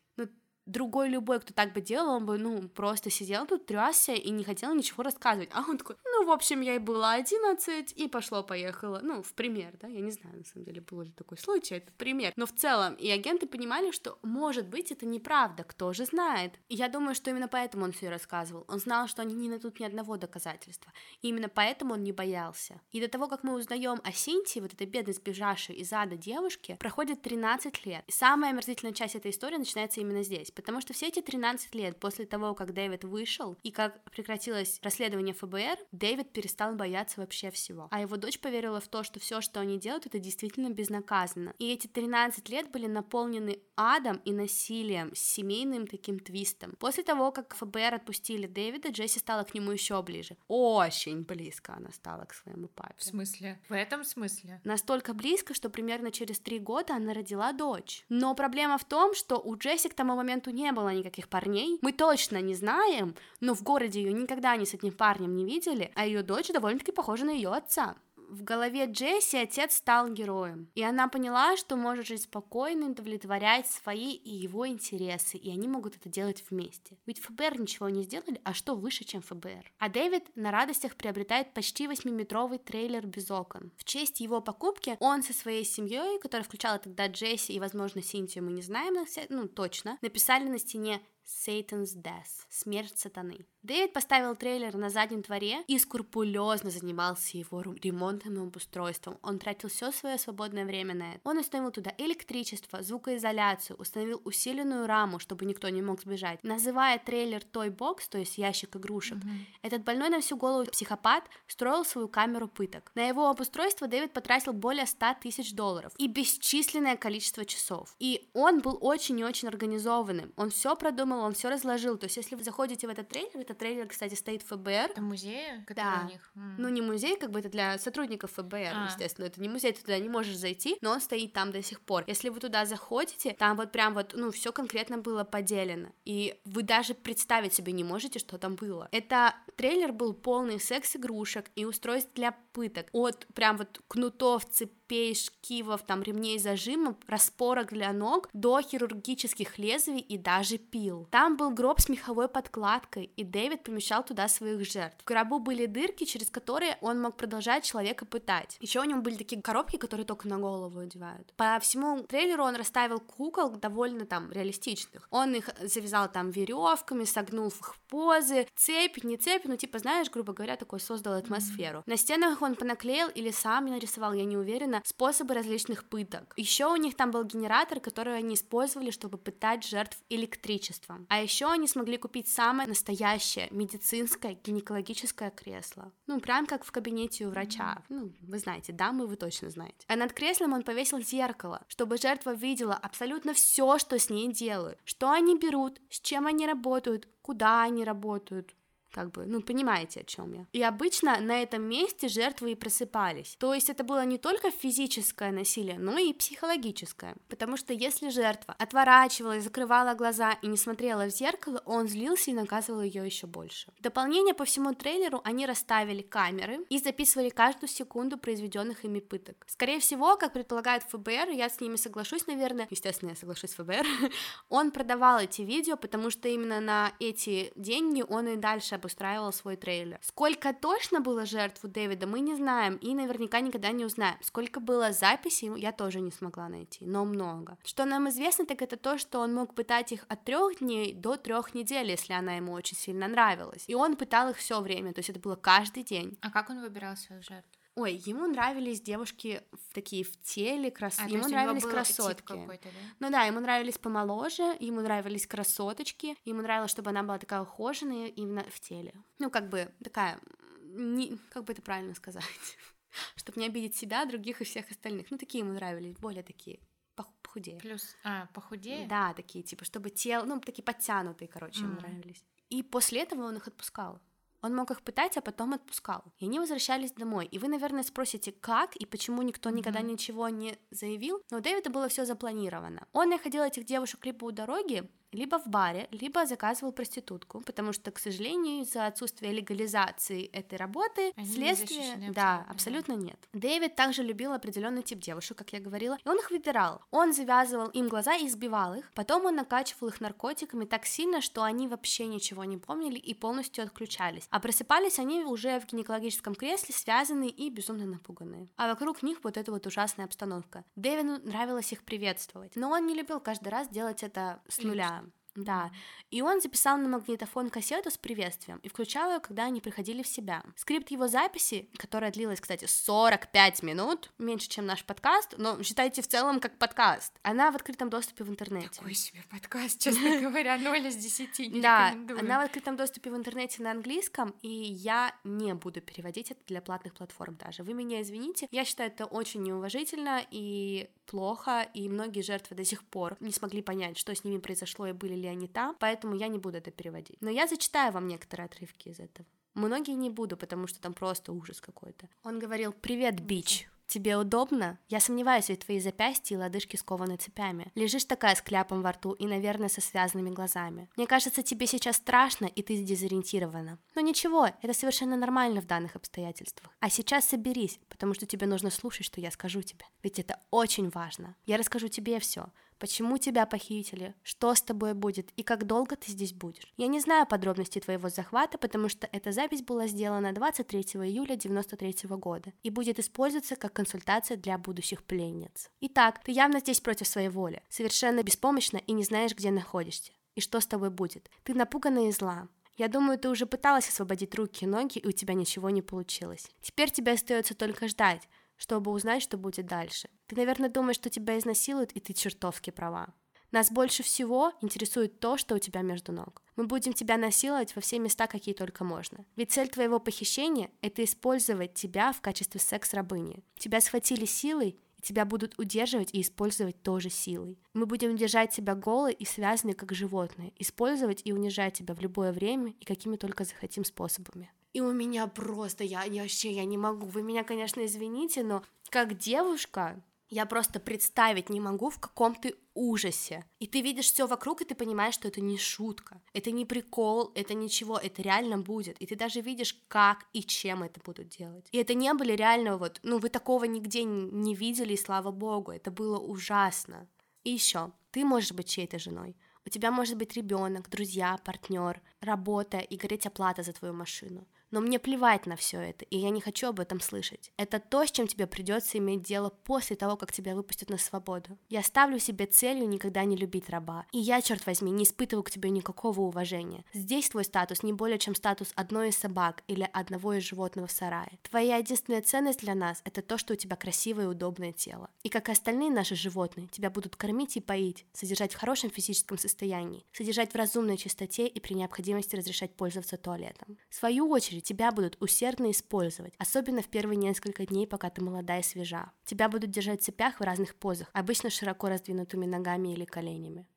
другой любой, кто так бы делал, он бы, ну, просто сидел тут, трясся и не хотел ничего рассказывать. А он такой, ну, в общем, я и была 11, и пошло-поехало. Ну, в пример, да, я не знаю, на самом деле, был ли такой случай, это пример. Но в целом, и агенты понимали, что, может быть, это неправда, кто же знает. И я думаю, что именно поэтому он все рассказывал. Он знал, что они не найдут ни одного доказательства. И именно поэтому он не боялся. И до того, как мы узнаем о Синтии, вот этой бедной сбежавшей из ада девушке, проходит 13 лет. И самая омерзительная часть этой истории начинается именно здесь Потому что все эти 13 лет после того, как Дэвид вышел и как прекратилось расследование ФБР, Дэвид перестал бояться вообще всего. А его дочь поверила в то, что все, что они делают, это действительно безнаказанно. И эти 13 лет были наполнены адом и насилием, семейным таким твистом. После того, как ФБР отпустили Дэвида, Джесси стала к нему еще ближе. Очень близко она стала к своему папе. В смысле? В этом смысле? Настолько близко, что примерно через три года она родила дочь. Но проблема в том, что у Джесси к тому моменту моменту не было никаких парней. Мы точно не знаем, но в городе ее никогда ни с одним парнем не видели, а ее дочь довольно-таки похожа на ее отца в голове Джесси отец стал героем, и она поняла, что может жить спокойно и удовлетворять свои и его интересы, и они могут это делать вместе. Ведь ФБР ничего не сделали, а что выше, чем ФБР? А Дэвид на радостях приобретает почти 8-метровый трейлер без окон. В честь его покупки он со своей семьей, которая включала тогда Джесси и, возможно, Синтию, мы не знаем, ну, точно, написали на стене Satan's Death, смерть сатаны. Дэвид поставил трейлер на заднем дворе и скрупулезно занимался его ремонтом и обустройством. Он тратил все свое свободное время на это. Он установил туда электричество, звукоизоляцию, установил усиленную раму, чтобы никто не мог сбежать. Называя трейлер Toy Box, то есть ящик игрушек, mm-hmm. этот больной на всю голову психопат строил свою камеру пыток. На его обустройство Дэвид потратил более 100 тысяч долларов и бесчисленное количество часов. И он был очень и очень организованным. Он все продумал, он все разложил. То есть, если вы заходите в этот трейлер, этот трейлер, кстати, стоит в ФБР. Это музей, да. у них? Mm. Ну, не музей, как бы это для сотрудников ФБР, а. естественно. Это не музей, ты туда не можешь зайти, но он стоит там до сих пор. Если вы туда заходите, там вот прям вот, ну, все конкретно было поделено. И вы даже представить себе не можете, что там было. Это трейлер был полный секс-игрушек и устройств для пыток. От прям вот кнутов, цепей, шкивов, там ремней зажимов, распорок для ног до хирургических лезвий и даже пил. Там был гроб с меховой подкладкой, и Дэвид помещал туда своих жертв. В гробу были дырки, через которые он мог продолжать человека пытать. Еще у него были такие коробки, которые только на голову одевают. По всему трейлеру он расставил кукол довольно там реалистичных. Он их завязал там веревками, согнул их в позы, цепь, не цепь, ну типа знаешь, грубо говоря, такой создал атмосферу. На стенах он понаклеил или сам нарисовал, я не уверена, способы различных пыток. Еще у них там был генератор, который они использовали, чтобы пытать жертв электричеством. А еще они смогли купить самое настоящее медицинское гинекологическое кресло. Ну, прям как в кабинете у врача. Ну, вы знаете, дамы, вы точно знаете. А над креслом он повесил зеркало, чтобы жертва видела абсолютно все, что с ней делают. Что они берут, с чем они работают, куда они работают, как бы, ну, понимаете, о чем я. И обычно на этом месте жертвы и просыпались. То есть это было не только физическое насилие, но и психологическое. Потому что если жертва отворачивалась, закрывала глаза и не смотрела в зеркало, он злился и наказывал ее еще больше. В дополнение по всему трейлеру они расставили камеры и записывали каждую секунду произведенных ими пыток. Скорее всего, как предполагает ФБР, я с ними соглашусь, наверное, естественно, я соглашусь с ФБР, он продавал эти видео, потому что именно на эти деньги он и дальше обустраивал свой трейлер. Сколько точно было жертв у Дэвида, мы не знаем и наверняка никогда не узнаем. Сколько было записей, я тоже не смогла найти, но много. Что нам известно, так это то, что он мог пытать их от трех дней до трех недель, если она ему очень сильно нравилась. И он пытал их все время, то есть это было каждый день. А как он выбирал своих жертв? Ой, ему нравились девушки в такие в теле, крас... а, ему нравились красотки. Да? Ну да, ему нравились помоложе, ему нравились красоточки, ему нравилось, чтобы она была такая ухоженная именно в теле. Ну, как бы такая, не... как бы это правильно сказать, чтобы не обидеть себя, других и всех остальных. Ну, такие ему нравились, более такие похудее. Плюс, а, похудее? Да, такие, типа, чтобы тело, ну, такие подтянутые, короче, mm. ему нравились. И после этого он их отпускал. Он мог их пытать, а потом отпускал. И они возвращались домой. И вы, наверное, спросите, как и почему никто никогда ничего не заявил. Но у Дэвида было все запланировано. Он находил этих девушек либо у дороги, либо в баре, либо заказывал проститутку, потому что, к сожалению, из-за отсутствия легализации этой работы Они следствие, не да, абсолютно нет. Дэвид также любил определенный тип девушек, как я говорила, и он их выбирал. Он завязывал им глаза и избивал их, потом он накачивал их наркотиками так сильно, что они вообще ничего не помнили и полностью отключались. А просыпались они уже в гинекологическом кресле, связанные и безумно напуганные. А вокруг них вот эта вот ужасная обстановка. Дэвину нравилось их приветствовать, но он не любил каждый раз делать это с нуля. Да, и он записал на магнитофон кассету с приветствием и включал ее, когда они приходили в себя. Скрипт его записи, которая длилась, кстати, 45 минут, меньше, чем наш подкаст, но считайте в целом как подкаст, она в открытом доступе в интернете. Такой себе подкаст, честно говоря, 0 из 10, Да, она в открытом доступе в интернете на английском, и я не буду переводить это для платных платформ даже. Вы меня извините, я считаю это очень неуважительно и плохо, и многие жертвы до сих пор не смогли понять, что с ними произошло и были ли они там, поэтому я не буду это переводить. Но я зачитаю вам некоторые отрывки из этого. Многие не буду, потому что там просто ужас какой-то. Он говорил «Привет, бич!» Тебе удобно? Я сомневаюсь, ведь твои запястья и лодыжки скованы цепями. Лежишь такая с кляпом во рту и, наверное, со связанными глазами. Мне кажется, тебе сейчас страшно, и ты дезориентирована. Но ничего, это совершенно нормально в данных обстоятельствах. А сейчас соберись, потому что тебе нужно слушать, что я скажу тебе. Ведь это очень важно. Я расскажу тебе все почему тебя похитили, что с тобой будет и как долго ты здесь будешь. Я не знаю подробностей твоего захвата, потому что эта запись была сделана 23 июля 93 года и будет использоваться как консультация для будущих пленниц. Итак, ты явно здесь против своей воли, совершенно беспомощна и не знаешь, где находишься. И что с тобой будет? Ты напугана и зла. Я думаю, ты уже пыталась освободить руки и ноги, и у тебя ничего не получилось. Теперь тебе остается только ждать, чтобы узнать, что будет дальше. Ты, наверное, думаешь, что тебя изнасилуют, и ты чертовски права. Нас больше всего интересует то, что у тебя между ног. Мы будем тебя насиловать во все места, какие только можно. Ведь цель твоего похищения – это использовать тебя в качестве секс-рабыни. Тебя схватили силой, и тебя будут удерживать и использовать тоже силой. Мы будем держать тебя голой и связанной как животное, использовать и унижать тебя в любое время и какими только захотим способами. И у меня просто, я, я вообще, я не могу, вы меня, конечно, извините, но как девушка, я просто представить не могу, в каком ты ужасе. И ты видишь все вокруг, и ты понимаешь, что это не шутка, это не прикол, это ничего, это реально будет. И ты даже видишь, как и чем это будут делать. И это не были реально вот, ну вы такого нигде не видели, и слава богу, это было ужасно. И еще, ты можешь быть чьей-то женой. У тебя может быть ребенок, друзья, партнер, работа и гореть оплата за твою машину Но мне плевать на все это, и я не хочу об этом слышать. Это то, с чем тебе придется иметь дело после того, как тебя выпустят на свободу. Я ставлю себе целью никогда не любить раба. И я, черт возьми, не испытываю к тебе никакого уважения. Здесь твой статус не более чем статус одной из собак или одного из животных в сарае. Твоя единственная ценность для нас — это то, что у тебя красивое и удобное тело. И как и остальные наши животные, тебя будут кормить и поить, содержать в хорошем физическом состоянии, содержать в разумной чистоте и при необходимости разрешать пользоваться туалетом. В свою очередь, тебя будут усердно использовать, особенно в первые несколько дней, пока ты молода и свежа. Тебя будут держать в цепях в разных позах, обычно широко раздвинутыми ногами или коленями.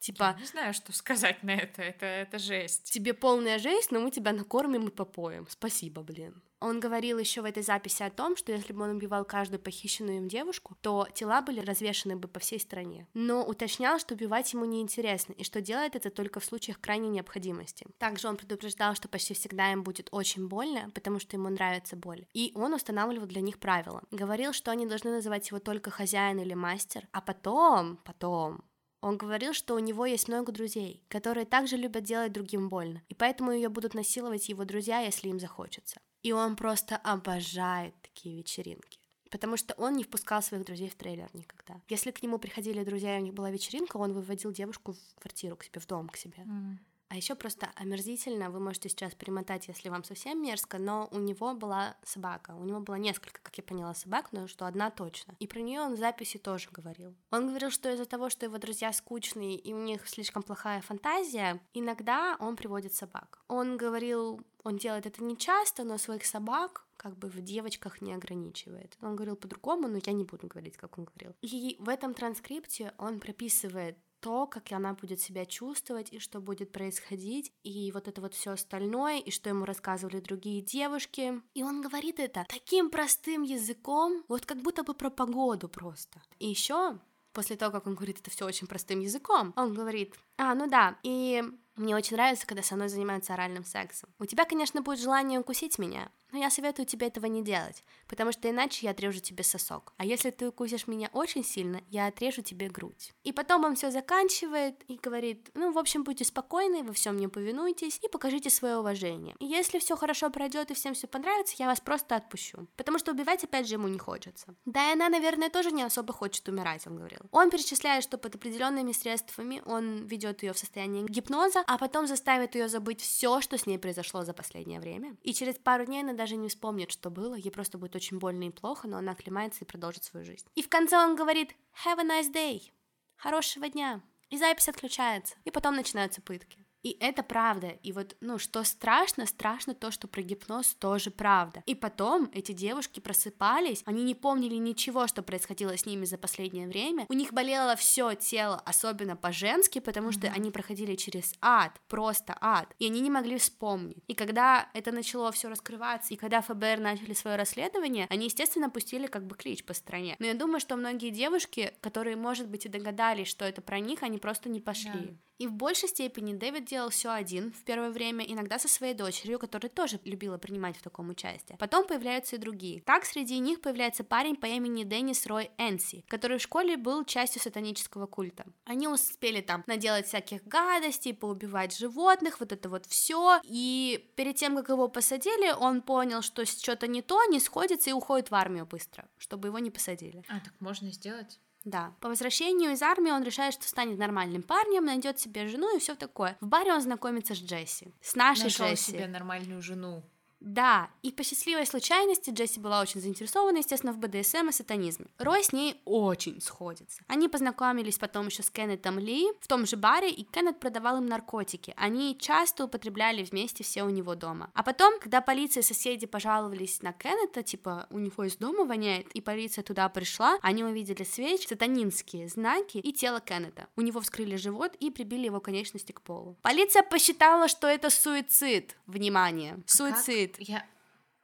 Типа... Я не знаю, что сказать на это, это, это жесть. Тебе полная жесть, но мы тебя накормим и попоем. Спасибо, блин. Он говорил еще в этой записи о том, что если бы он убивал каждую похищенную им девушку, то тела были развешаны бы по всей стране. Но уточнял, что убивать ему неинтересно, и что делает это только в случаях крайней необходимости. Также он предупреждал, что почти всегда им будет очень больно, потому что ему нравится боль. И он устанавливал для них правила. Говорил, что они должны называть его только хозяин или мастер, а потом, потом, он говорил, что у него есть много друзей, которые также любят делать другим больно, и поэтому ее будут насиловать его друзья, если им захочется. И он просто обожает такие вечеринки. Потому что он не впускал своих друзей в трейлер никогда. Если к нему приходили друзья, и у них была вечеринка, он выводил девушку в квартиру к себе, в дом к себе. Mm. А еще просто омерзительно, вы можете сейчас перемотать, если вам совсем мерзко, но у него была собака. У него было несколько, как я поняла, собак, но что одна точно. И про нее он в записи тоже говорил. Он говорил, что из-за того, что его друзья скучные и у них слишком плохая фантазия, иногда он приводит собак. Он говорил, он делает это не часто, но своих собак как бы в девочках не ограничивает. Он говорил по-другому, но я не буду говорить, как он говорил. И в этом транскрипте он прописывает то, как она будет себя чувствовать и что будет происходить, и вот это вот все остальное, и что ему рассказывали другие девушки. И он говорит это таким простым языком, вот как будто бы про погоду просто. И еще после того, как он говорит это все очень простым языком, он говорит, а, ну да, и мне очень нравится, когда со мной занимаются оральным сексом. У тебя, конечно, будет желание укусить меня, но я советую тебе этого не делать, потому что иначе я отрежу тебе сосок. А если ты укусишь меня очень сильно, я отрежу тебе грудь. И потом он все заканчивает и говорит, ну, в общем, будьте спокойны, вы всем мне повинуйтесь и покажите свое уважение. И если все хорошо пройдет и всем все понравится, я вас просто отпущу. Потому что убивать опять же ему не хочется. Да и она, наверное, тоже не особо хочет умирать, он говорил. Он перечисляет, что под определенными средствами он ведет ее в состояние гипноза, а потом заставит ее забыть все, что с ней произошло за последнее время. И через пару дней она даже не вспомнит, что было, ей просто будет очень больно и плохо, но она оклемается и продолжит свою жизнь. И в конце он говорит «Have a nice day», «Хорошего дня», и запись отключается, и потом начинаются пытки. И это правда. И вот, ну, что страшно, страшно то, что про гипноз тоже правда. И потом эти девушки просыпались, они не помнили ничего, что происходило с ними за последнее время. У них болело все тело, особенно по-женски, потому что mm-hmm. они проходили через ад, просто ад. И они не могли вспомнить. И когда это начало все раскрываться, и когда ФБР начали свое расследование, они, естественно, пустили как бы клич по стране. Но я думаю, что многие девушки, которые, может быть, и догадались, что это про них, они просто не пошли. Yeah. И в большей степени Дэвид делал все один в первое время, иногда со своей дочерью, которая тоже любила принимать в таком участие. Потом появляются и другие. Так среди них появляется парень по имени Деннис Рой Энси, который в школе был частью сатанического культа. Они успели там наделать всяких гадостей, поубивать животных, вот это вот все. И перед тем, как его посадили, он понял, что что-то не то, не сходится и уходит в армию быстро, чтобы его не посадили. А, так можно сделать? Да. По возвращению из армии он решает, что станет нормальным парнем, найдет себе жену и все такое. В баре он знакомится с Джесси. С нашей Нашел Джесси. себе нормальную жену. Да, и по счастливой случайности Джесси была очень заинтересована, естественно, в БДСМ и сатанизме. Рой с ней очень сходится. Они познакомились потом еще с Кеннетом Ли в том же баре, и Кеннет продавал им наркотики. Они часто употребляли вместе все у него дома. А потом, когда полиция и соседи пожаловались на Кеннета, типа, у него из дома воняет, и полиция туда пришла, они увидели свеч, сатанинские знаки и тело Кеннета. У него вскрыли живот и прибили его конечности к полу. Полиция посчитала, что это суицид. Внимание, а суицид. Как? Я...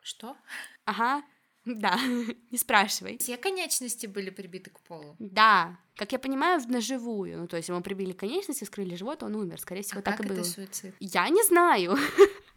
Что? Ага, да, не спрашивай. Все конечности были прибиты к полу? Да, как я понимаю, в ножевую. Ну, то есть ему прибили конечности, скрыли живот, он умер. Скорее всего, а так как и было. это суицид? Я не знаю.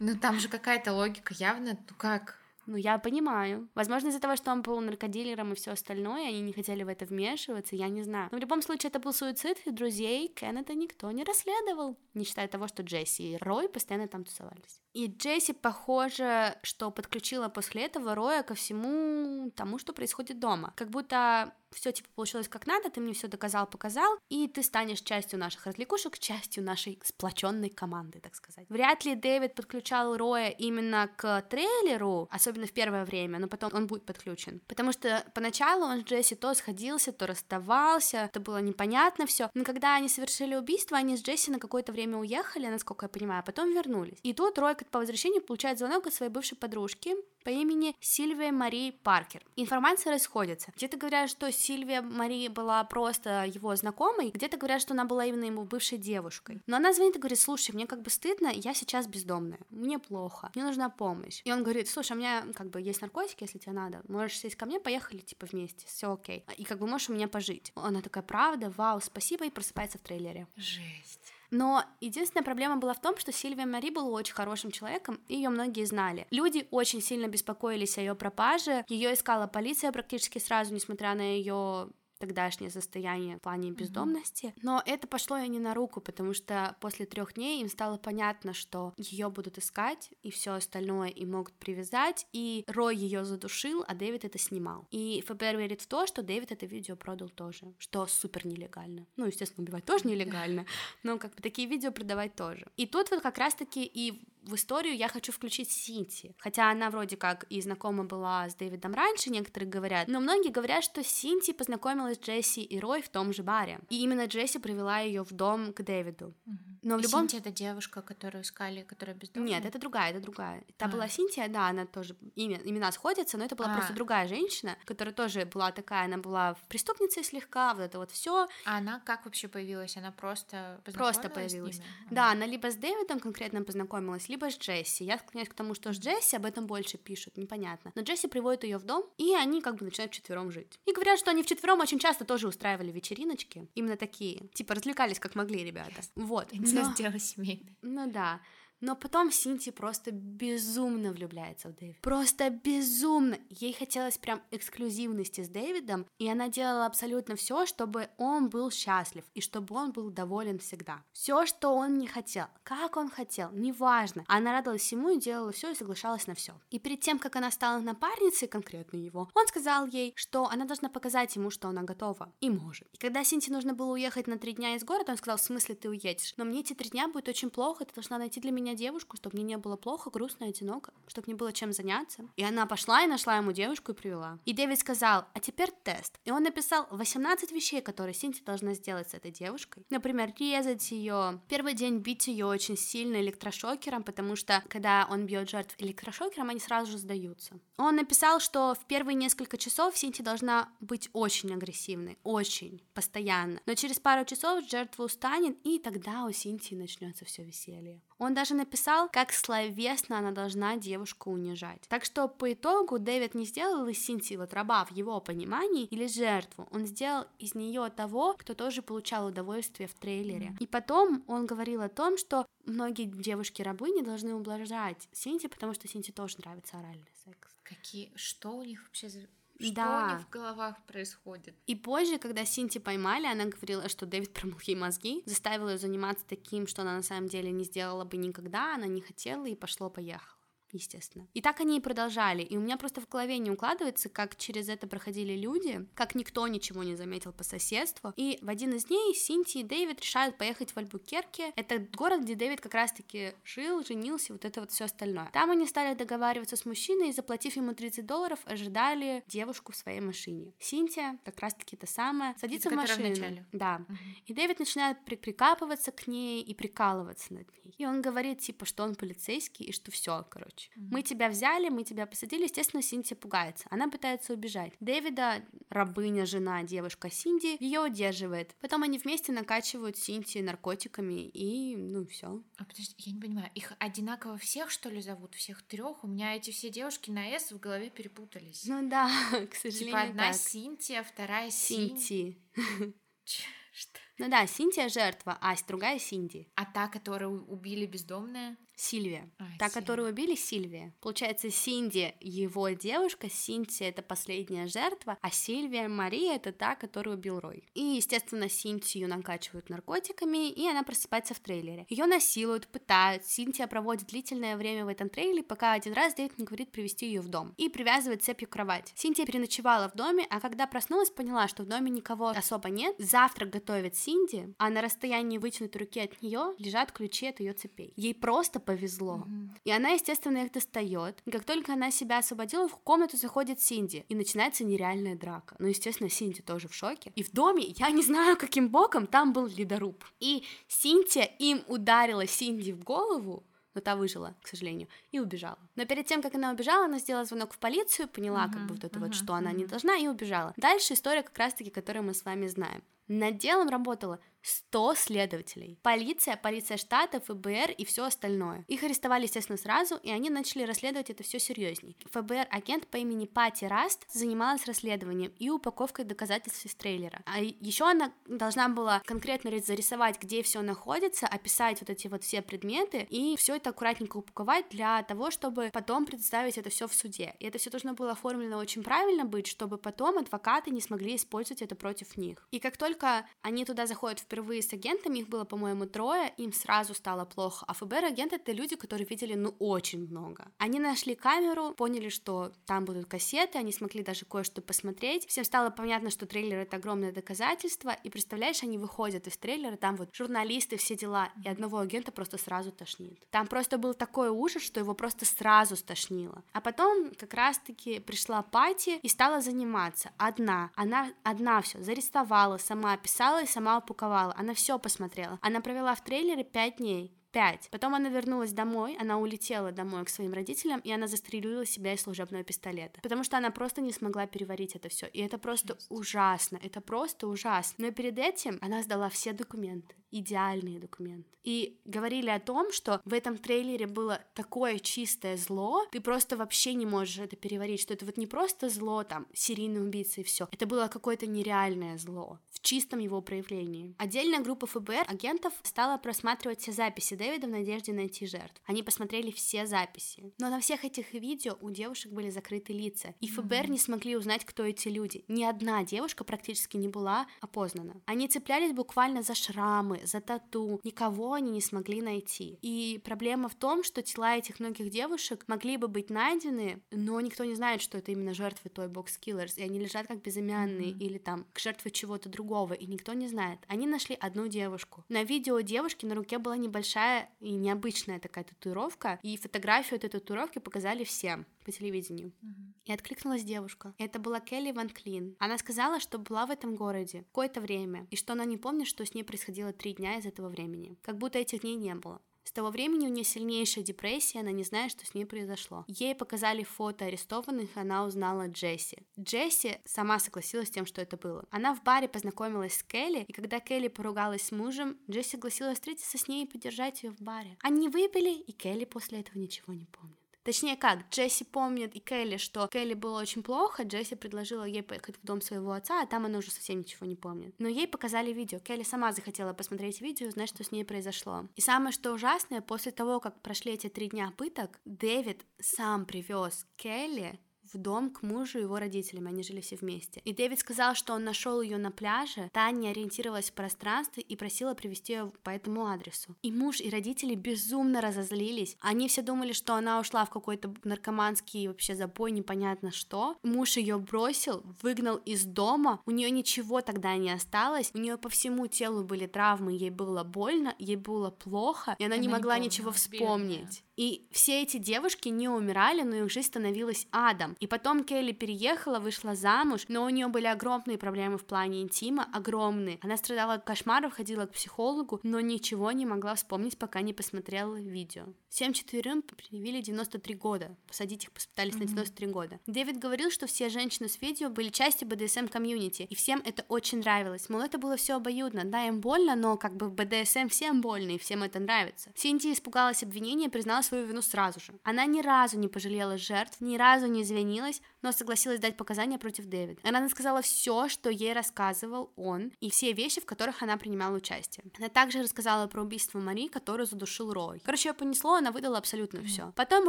Ну, там же какая-то логика явно. Ну, как? Ну, я понимаю. Возможно, из-за того, что он был наркодилером и все остальное, они не хотели в это вмешиваться, я не знаю. Но в любом случае, это был суицид, и друзей Кеннета никто не расследовал, не считая того, что Джесси и Рой постоянно там тусовались. И Джесси, похоже, что подключила после этого Роя ко всему тому, что происходит дома. Как будто все типа получилось как надо, ты мне все доказал, показал, и ты станешь частью наших развлекушек, частью нашей сплоченной команды, так сказать. Вряд ли Дэвид подключал Роя именно к трейлеру, особенно в первое время, но потом он будет подключен. Потому что поначалу он с Джесси то сходился, то расставался, это было непонятно все. Но когда они совершили убийство, они с Джесси на какое-то время уехали, насколько я понимаю, а потом вернулись. И тут Рой по возвращению получает звонок от своей бывшей подружки, по имени Сильвия Мари Паркер. Информация расходится. Где-то говорят, что Сильвия Мари была просто его знакомой, где-то говорят, что она была именно ему бывшей девушкой. Но она звонит и говорит, слушай, мне как бы стыдно, я сейчас бездомная, мне плохо, мне нужна помощь. И он говорит, слушай, у меня как бы есть наркотики, если тебе надо, можешь сесть ко мне, поехали типа вместе, все окей. И как бы можешь у меня пожить. Она такая, правда, вау, спасибо, и просыпается в трейлере. Жесть. Но единственная проблема была в том, что Сильвия Мари была очень хорошим человеком, и ее многие знали. Люди очень сильно беспокоились о ее пропаже. Ее искала полиция практически сразу, несмотря на ее тогдашнее состояние в плане бездомности. Но это пошло ей не на руку, потому что после трех дней им стало понятно, что ее будут искать и все остальное и могут привязать. И Рой ее задушил, а Дэвид это снимал. И ФБР верит в то, что Дэвид это видео продал тоже, что супер нелегально. Ну, естественно, убивать тоже нелегально, но как бы такие видео продавать тоже. И тут вот как раз-таки и в историю я хочу включить Синти. Хотя она вроде как и знакома была с Дэвидом раньше, некоторые говорят, но многие говорят, что Синти познакомилась с Джесси и Рой в том же баре. И именно Джесси привела ее в дом к Дэвиду. Но в любом... Синтия это девушка, которую искали, которая бездомная? Нет, это другая, это другая. Та а. была Синтия, да, она тоже, имя, имена сходятся, но это была а. просто другая женщина, которая тоже была такая, она была в преступнице слегка, вот это вот все. А она как вообще появилась? Она просто Просто появилась. Да, она либо с Дэвидом конкретно познакомилась, либо с Джесси. Я склоняюсь к тому, что с Джесси об этом больше пишут, непонятно. Но Джесси приводит ее в дом, и они как бы начинают вчетвером жить. И говорят, что они вчетвером очень часто тоже устраивали вечериночки, именно такие, типа развлекались как могли ребята. Вот. Но... дело семейное. Ну да. Но потом Синти просто безумно влюбляется в Дэвида. Просто безумно. Ей хотелось прям эксклюзивности с Дэвидом, и она делала абсолютно все, чтобы он был счастлив и чтобы он был доволен всегда. Все, что он не хотел, как он хотел, неважно. Она радовалась всему и делала все и соглашалась на все. И перед тем, как она стала напарницей конкретно его, он сказал ей, что она должна показать ему, что она готова и может. И когда Синти нужно было уехать на три дня из города, он сказал, в смысле ты уедешь? Но мне эти три дня будет очень плохо, ты должна найти для меня меня девушку, чтобы мне не было плохо, грустно, одиноко, чтобы мне было чем заняться. И она пошла и нашла ему девушку и привела. И Дэвид сказал, а теперь тест. И он написал 18 вещей, которые Синти должна сделать с этой девушкой. Например, резать ее, первый день бить ее очень сильно электрошокером, потому что когда он бьет жертв электрошокером, они сразу же сдаются. Он написал, что в первые несколько часов Синти должна быть очень агрессивной, очень, постоянно. Но через пару часов жертва устанет, и тогда у Синти начнется все веселье. Он даже написал, как словесно она должна девушку унижать. Так что по итогу Дэвид не сделал из Синти вот раба в его понимании или жертву. Он сделал из нее того, кто тоже получал удовольствие в трейлере. И потом он говорил о том, что многие девушки-рабы не должны ублажать Синти, потому что Синти тоже нравится оральный секс. Какие? Что у них вообще за что да. у них в головах происходит. И позже, когда Синти поймали, она говорила, что Дэвид промыл ей мозги, заставил ее заниматься таким, что она на самом деле не сделала бы никогда, она не хотела и пошло-поехало естественно. И так они и продолжали. И у меня просто в голове не укладывается, как через это проходили люди, как никто ничего не заметил по соседству. И в один из дней Синти и Дэвид решают поехать в Альбукерке. Это город, где Дэвид как раз-таки жил, женился, вот это вот все остальное. Там они стали договариваться с мужчиной и, заплатив ему 30 долларов, ожидали девушку в своей машине. Синтия, как раз-таки та самая, садится в машину. В да. Угу. И Дэвид начинает при прикапываться к ней и прикалываться над ней. И он говорит, типа, что он полицейский и что все, короче короче. Mm-hmm. Мы тебя взяли, мы тебя посадили, естественно, Синти пугается. Она пытается убежать. Дэвида, рабыня, жена, девушка Синди, ее удерживает. Потом они вместе накачивают Синти наркотиками и, ну, все. А подожди, я не понимаю, их одинаково всех, что ли, зовут? Всех трех? У меня эти все девушки на S в голове перепутались. Ну да, к сожалению. Типа одна так. Синтия, вторая Синти. Что? Ну да, Синтия жертва, а другая Синди. А та, которую убили бездомная? Сильвия. А, та, Сильвия. которую убили, Сильвия. Получается, Синди его девушка, Синтия это последняя жертва, а Сильвия Мария это та, которую убил Рой. И, естественно, Синтию накачивают наркотиками, и она просыпается в трейлере. Ее насилуют, пытают. Синтия проводит длительное время в этом трейлере, пока один раз Дэвид не говорит привести ее в дом и привязывает цепью к кровати. Синтия переночевала в доме, а когда проснулась, поняла, что в доме никого особо нет. Завтрак готовит Синди, а на расстоянии вытянутой руки от нее лежат ключи от ее цепей. Ей просто повезло. Mm-hmm. И она, естественно, их достает. И как только она себя освободила, в комнату заходит Синди. И начинается нереальная драка. Ну, естественно, Синди тоже в шоке. И в доме, я не знаю, каким боком, там был ледоруб. И Синтия им ударила Синди в голову, но та выжила, к сожалению, и убежала. Но перед тем, как она убежала, она сделала звонок в полицию, поняла, uh-huh, как бы вот это uh-huh, вот, что uh-huh. она не должна, и убежала. Дальше история как раз-таки, которую мы с вами знаем. Над делом работала 100 следователей. Полиция, полиция штата, ФБР и все остальное. Их арестовали, естественно, сразу, и они начали расследовать это все серьезней. ФБР-агент по имени Пати Раст занималась расследованием и упаковкой доказательств из трейлера. А еще она должна была конкретно зарисовать, где все находится, описать вот эти вот все предметы и все это аккуратненько упаковать для того, чтобы потом представить это все в суде. И это все должно было оформлено очень правильно быть, чтобы потом адвокаты не смогли использовать это против них. И как только они туда заходят в впервые с агентами, их было, по-моему, трое, им сразу стало плохо. А ФБР-агенты — это люди, которые видели, ну, очень много. Они нашли камеру, поняли, что там будут кассеты, они смогли даже кое-что посмотреть. Всем стало понятно, что трейлер — это огромное доказательство, и представляешь, они выходят из трейлера, там вот журналисты, все дела, и одного агента просто сразу тошнит. Там просто был такой ужас, что его просто сразу стошнило. А потом как раз-таки пришла Пати и стала заниматься. Одна. Она одна все зарисовала, сама писала и сама упаковала рисовала, она все посмотрела. Она провела в трейлере пять дней. Пять. Потом она вернулась домой, она улетела домой к своим родителям, и она застрелила себя из служебного пистолета. Потому что она просто не смогла переварить это все. И это просто ужасно. Это просто ужасно. Но перед этим она сдала все документы идеальные документы. И говорили о том, что в этом трейлере было такое чистое зло, ты просто вообще не можешь это переварить, что это вот не просто зло, там, серийный убийца и все, это было какое-то нереальное зло в чистом его проявлении. Отдельная группа ФБР агентов стала просматривать все записи Дэвида в надежде найти жертв. Они посмотрели все записи. Но на всех этих видео у девушек были закрыты лица, и ФБР не смогли узнать, кто эти люди. Ни одна девушка практически не была опознана. Они цеплялись буквально за шрамы, за тату, никого они не смогли найти. И проблема в том, что тела этих многих девушек могли бы быть найдены, но никто не знает, что это именно жертвы той Killers, и они лежат как безымянные mm-hmm. или там к жертве чего-то другого, и никто не знает. Они нашли одну девушку. На видео девушки на руке была небольшая и необычная такая татуировка, и фотографию этой татуировки показали всем по телевидению. Mm-hmm. И откликнулась девушка. Это была Келли Ван Клин. Она сказала, что была в этом городе какое-то время, и что она не помнит, что с ней происходило три дня из этого времени. Как будто этих дней не было. С того времени у нее сильнейшая депрессия, она не знает, что с ней произошло. Ей показали фото арестованных, и она узнала Джесси. Джесси сама согласилась с тем, что это было. Она в баре познакомилась с Келли, и когда Келли поругалась с мужем, Джесси согласилась встретиться с ней и поддержать ее в баре. Они выпили, и Келли после этого ничего не помнит. Точнее как, Джесси помнит и Келли, что Келли было очень плохо, Джесси предложила ей поехать в дом своего отца, а там она уже совсем ничего не помнит. Но ей показали видео, Келли сама захотела посмотреть видео и узнать, что с ней произошло. И самое что ужасное, после того, как прошли эти три дня пыток, Дэвид сам привез Келли в дом к мужу и его родителям, они жили все вместе. И Дэвид сказал, что он нашел ее на пляже, Таня ориентировалась в пространстве и просила привести ее по этому адресу. И муж и родители безумно разозлились. Они все думали, что она ушла в какой-то наркоманский вообще запой, непонятно что. Муж ее бросил, выгнал из дома, у нее ничего тогда не осталось, у нее по всему телу были травмы, ей было больно, ей было плохо, и она, она не могла не ничего вспомнить. Бедная. И все эти девушки не умирали, но их жизнь становилась адом. И потом Келли переехала, вышла замуж, но у нее были огромные проблемы в плане интима, огромные. Она страдала от кошмаров, ходила к психологу, но ничего не могла вспомнить, пока не посмотрела видео. Всем четверым предъявили 93 года. Посадить их пытались mm-hmm. на 93 года. Дэвид говорил, что все женщины с видео были частью BDSM комьюнити, и всем это очень нравилось. Мол, это было все обоюдно. Да, им больно, но как бы в BDSM всем больно, и всем это нравится. Синди испугалась обвинения и призналась свою вину сразу же. Она ни разу не пожалела жертв, ни разу не извинилась извинилась, но согласилась дать показания против Дэвида. Она рассказала все, что ей рассказывал он, и все вещи, в которых она принимала участие. Она также рассказала про убийство Мари, которую задушил Рой. Короче, ее понесло, она выдала абсолютно все. Потом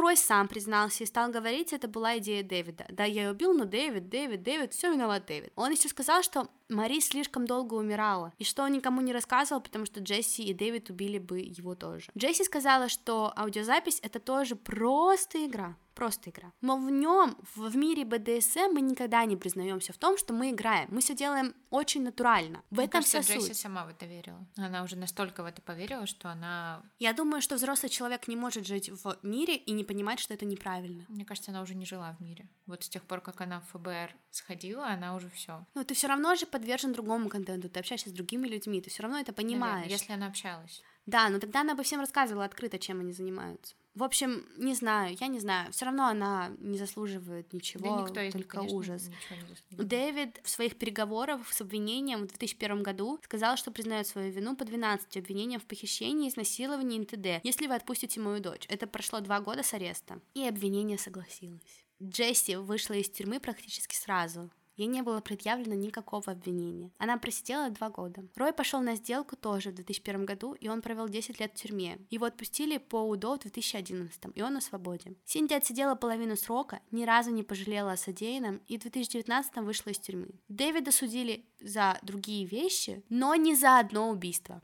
Рой сам признался и стал говорить, это была идея Дэвида. Да, я ее убил, но Дэвид, Дэвид, Дэвид, все виноват Дэвид. Он еще сказал, что Мари слишком долго умирала, и что он никому не рассказывал, потому что Джесси и Дэвид убили бы его тоже. Джесси сказала, что аудиозапись это тоже просто игра, просто игра. Но в нем, в мире БДСМ, мы никогда не признаемся в том, что мы играем. Мы все делаем очень натурально. В Мне этом кажется, вся Джесси суть. сама в это верила. Она уже настолько в это поверила, что она... Я думаю, что взрослый человек не может жить в мире и не понимать, что это неправильно. Мне кажется, она уже не жила в мире. Вот с тех пор, как она в ФБР сходила, она уже все. Но ты все равно же подвержен другому контенту, ты общаешься с другими людьми, ты все равно это понимаешь. Если она общалась. Да, но тогда она бы всем рассказывала открыто, чем они занимаются. В общем, не знаю, я не знаю. Все равно она не заслуживает ничего, да никто только конечно, ужас. ничего. Дэвид в своих переговорах с обвинением в 2001 году сказал, что признает свою вину по 12 обвинениям в похищении, изнасиловании и т.д., если вы отпустите мою дочь. Это прошло два года с ареста. И обвинение согласилось. Джесси вышла из тюрьмы практически сразу. Ей не было предъявлено никакого обвинения. Она просидела два года. Рой пошел на сделку тоже в 2001 году, и он провел 10 лет в тюрьме. Его отпустили по УДО в 2011, и он на свободе. Синди отсидела половину срока, ни разу не пожалела о содеянном, и в 2019 вышла из тюрьмы. Дэвида судили за другие вещи, но не за одно убийство.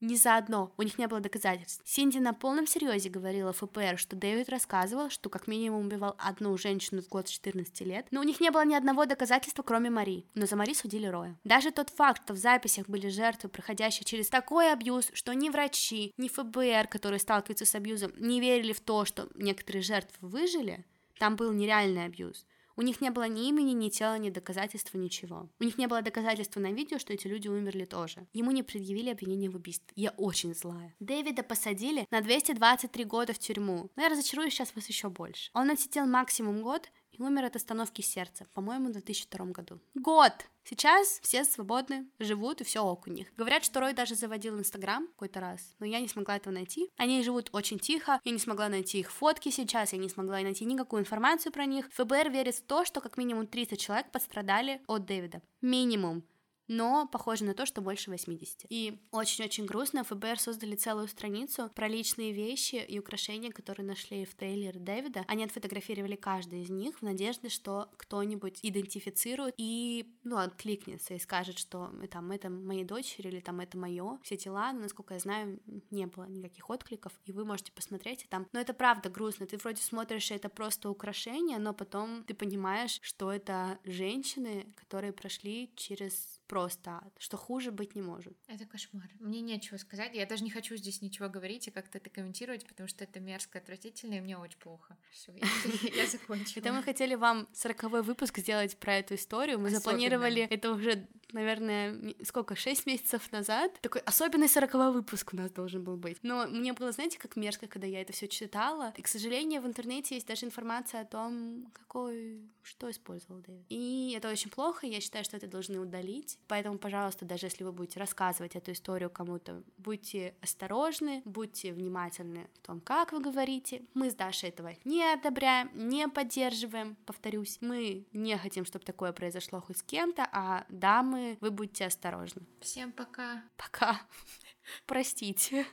Ни за одно, у них не было доказательств. Синди на полном серьезе говорила ФПР, что Дэвид рассказывал, что как минимум убивал одну женщину в год с 14 лет, но у них не было ни одного доказательства, кроме Мари. Но за Мари судили Роя. Даже тот факт, что в записях были жертвы, проходящие через такой абьюз, что ни врачи, ни ФБР, которые сталкиваются с абьюзом, не верили в то, что некоторые жертвы выжили, там был нереальный абьюз. У них не было ни имени, ни тела, ни доказательства, ничего. У них не было доказательства на видео, что эти люди умерли тоже. Ему не предъявили обвинение в убийстве. Я очень злая. Дэвида посадили на 223 года в тюрьму. Но я разочарую сейчас вас еще больше. Он отсидел максимум год и умер от остановки сердца, по-моему, в 2002 году. Год! Сейчас все свободны, живут, и все ок у них. Говорят, что Рой даже заводил Инстаграм какой-то раз, но я не смогла этого найти. Они живут очень тихо, я не смогла найти их фотки сейчас, я не смогла найти никакую информацию про них. ФБР верит в то, что как минимум 300 человек пострадали от Дэвида. Минимум но похоже на то, что больше 80. И очень-очень грустно, ФБР создали целую страницу про личные вещи и украшения, которые нашли в Тейлер Дэвида. Они отфотографировали каждый из них в надежде, что кто-нибудь идентифицирует и, ну, откликнется и скажет, что там это моей дочери или там это мое. Все тела, насколько я знаю, не было никаких откликов, и вы можете посмотреть и там. Но это правда грустно. Ты вроде смотришь, и это просто украшение, но потом ты понимаешь, что это женщины, которые прошли через просто ад, что хуже быть не может. Это кошмар. Мне нечего сказать. Я даже не хочу здесь ничего говорить и как-то это комментировать, потому что это мерзко, отвратительно, и мне очень плохо. Все, я, закончила. Это мы хотели вам сороковой выпуск сделать про эту историю. Мы запланировали это уже, наверное, сколько, шесть месяцев назад. Такой особенный сороковой выпуск у нас должен был быть. Но мне было, знаете, как мерзко, когда я это все читала. И, к сожалению, в интернете есть даже информация о том, какой, что использовал Дэвид. И это очень плохо, я считаю, что это должны удалить. Поэтому, пожалуйста, даже если вы будете рассказывать эту историю кому-то, будьте осторожны, будьте внимательны в том, как вы говорите. Мы с Дашей этого не одобряем, не поддерживаем, повторюсь. Мы не хотим, чтобы такое произошло хоть с кем-то, а дамы, вы будьте осторожны. Всем пока. Пока. Простите.